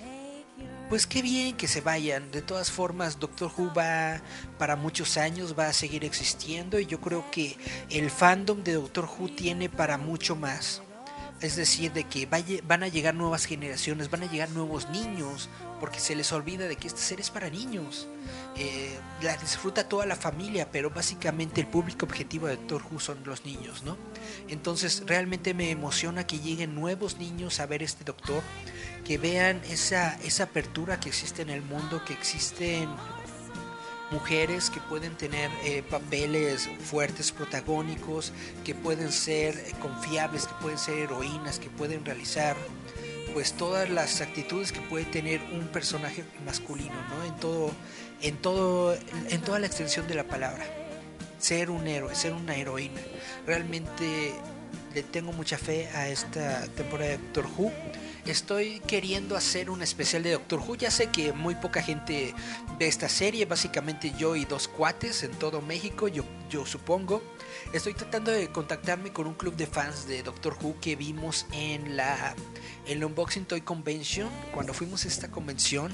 pues qué bien que se vayan. De todas formas, Doctor Who va para muchos años, va a seguir existiendo y yo creo que el fandom de Doctor Who tiene para mucho más. Es decir, de que van a llegar nuevas generaciones, van a llegar nuevos niños, porque se les olvida de que esta serie es para niños. Eh, la disfruta toda la familia, pero básicamente el público objetivo de Doctor Who son los niños, ¿no? Entonces realmente me emociona que lleguen nuevos niños a ver este Doctor, que vean esa, esa apertura que existe en el mundo, que existen mujeres que pueden tener eh, papeles fuertes, protagónicos, que pueden ser eh, confiables, que pueden ser heroínas, que pueden realizar pues todas las actitudes que puede tener un personaje masculino, ¿no? En todo, en todo, en toda la extensión de la palabra. Ser un héroe, ser una heroína. Realmente le tengo mucha fe a esta temporada de Doctor Who. Estoy queriendo hacer un especial de Doctor Who. Ya sé que muy poca gente ve esta serie, básicamente yo y dos cuates en todo México, yo, yo supongo. Estoy tratando de contactarme con un club de fans de Doctor Who que vimos en la, en la Unboxing Toy Convention. Cuando fuimos a esta convención,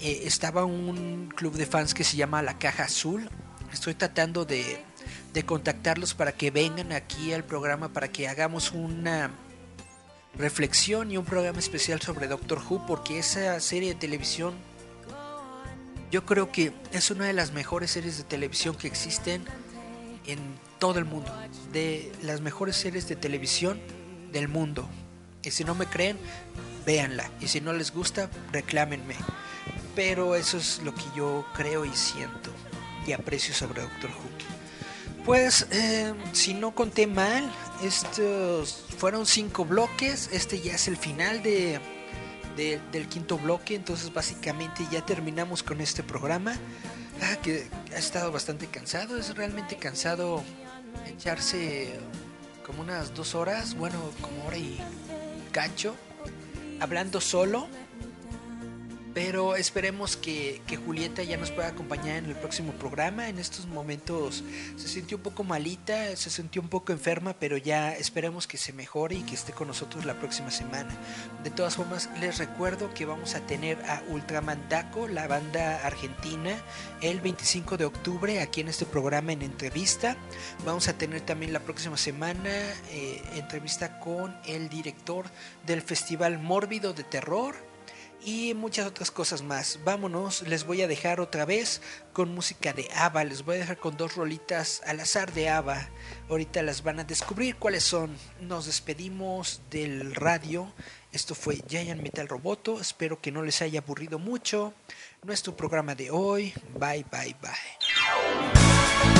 eh, estaba un club de fans que se llama La Caja Azul. Estoy tratando de, de contactarlos para que vengan aquí al programa, para que hagamos una reflexión y un programa especial sobre Doctor Who, porque esa serie de televisión yo creo que es una de las mejores series de televisión que existen en todo el mundo, de las mejores series de televisión del mundo. Y si no me creen, véanla. Y si no les gusta, reclámenme. Pero eso es lo que yo creo y siento y aprecio sobre Doctor Who. Pues, eh, si no conté mal, estos fueron cinco bloques. Este ya es el final de- del quinto bloque. Entonces, básicamente ya terminamos con este programa. Ah, que ha estado bastante cansado. Es realmente cansado echarse como unas dos horas. Bueno, como hora y cacho. Hablando solo. Pero esperemos que, Julieta ya nos pueda acompañar en el próximo programa. En estos momentos se sintió un poco malita, se sintió un poco enferma, pero ya esperemos que se mejore y que esté con nosotros la próxima semana. De todas formas, les recuerdo que vamos a tener a Ultraman Daco, la banda argentina, el 25 de octubre aquí en este programa en entrevista. Vamos a tener también la próxima semana eh, entrevista con el director del Festival Mórbido de Terror y muchas otras cosas más. Vámonos, les voy a dejar otra vez con música de ABBA, les voy a dejar con dos rolitas al azar de ABBA. Ahorita las van a descubrir cuáles son. Nos despedimos del radio. Esto fue Giant Metal Roboto. Espero que no les haya aburrido mucho nuestro programa de hoy. Bye, bye, bye.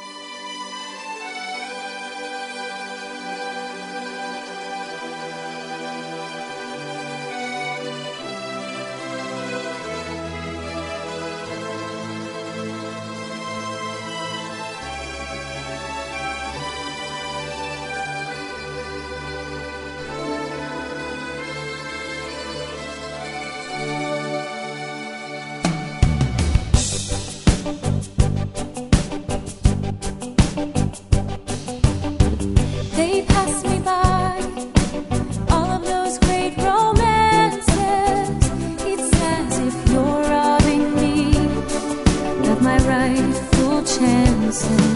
right, full chances.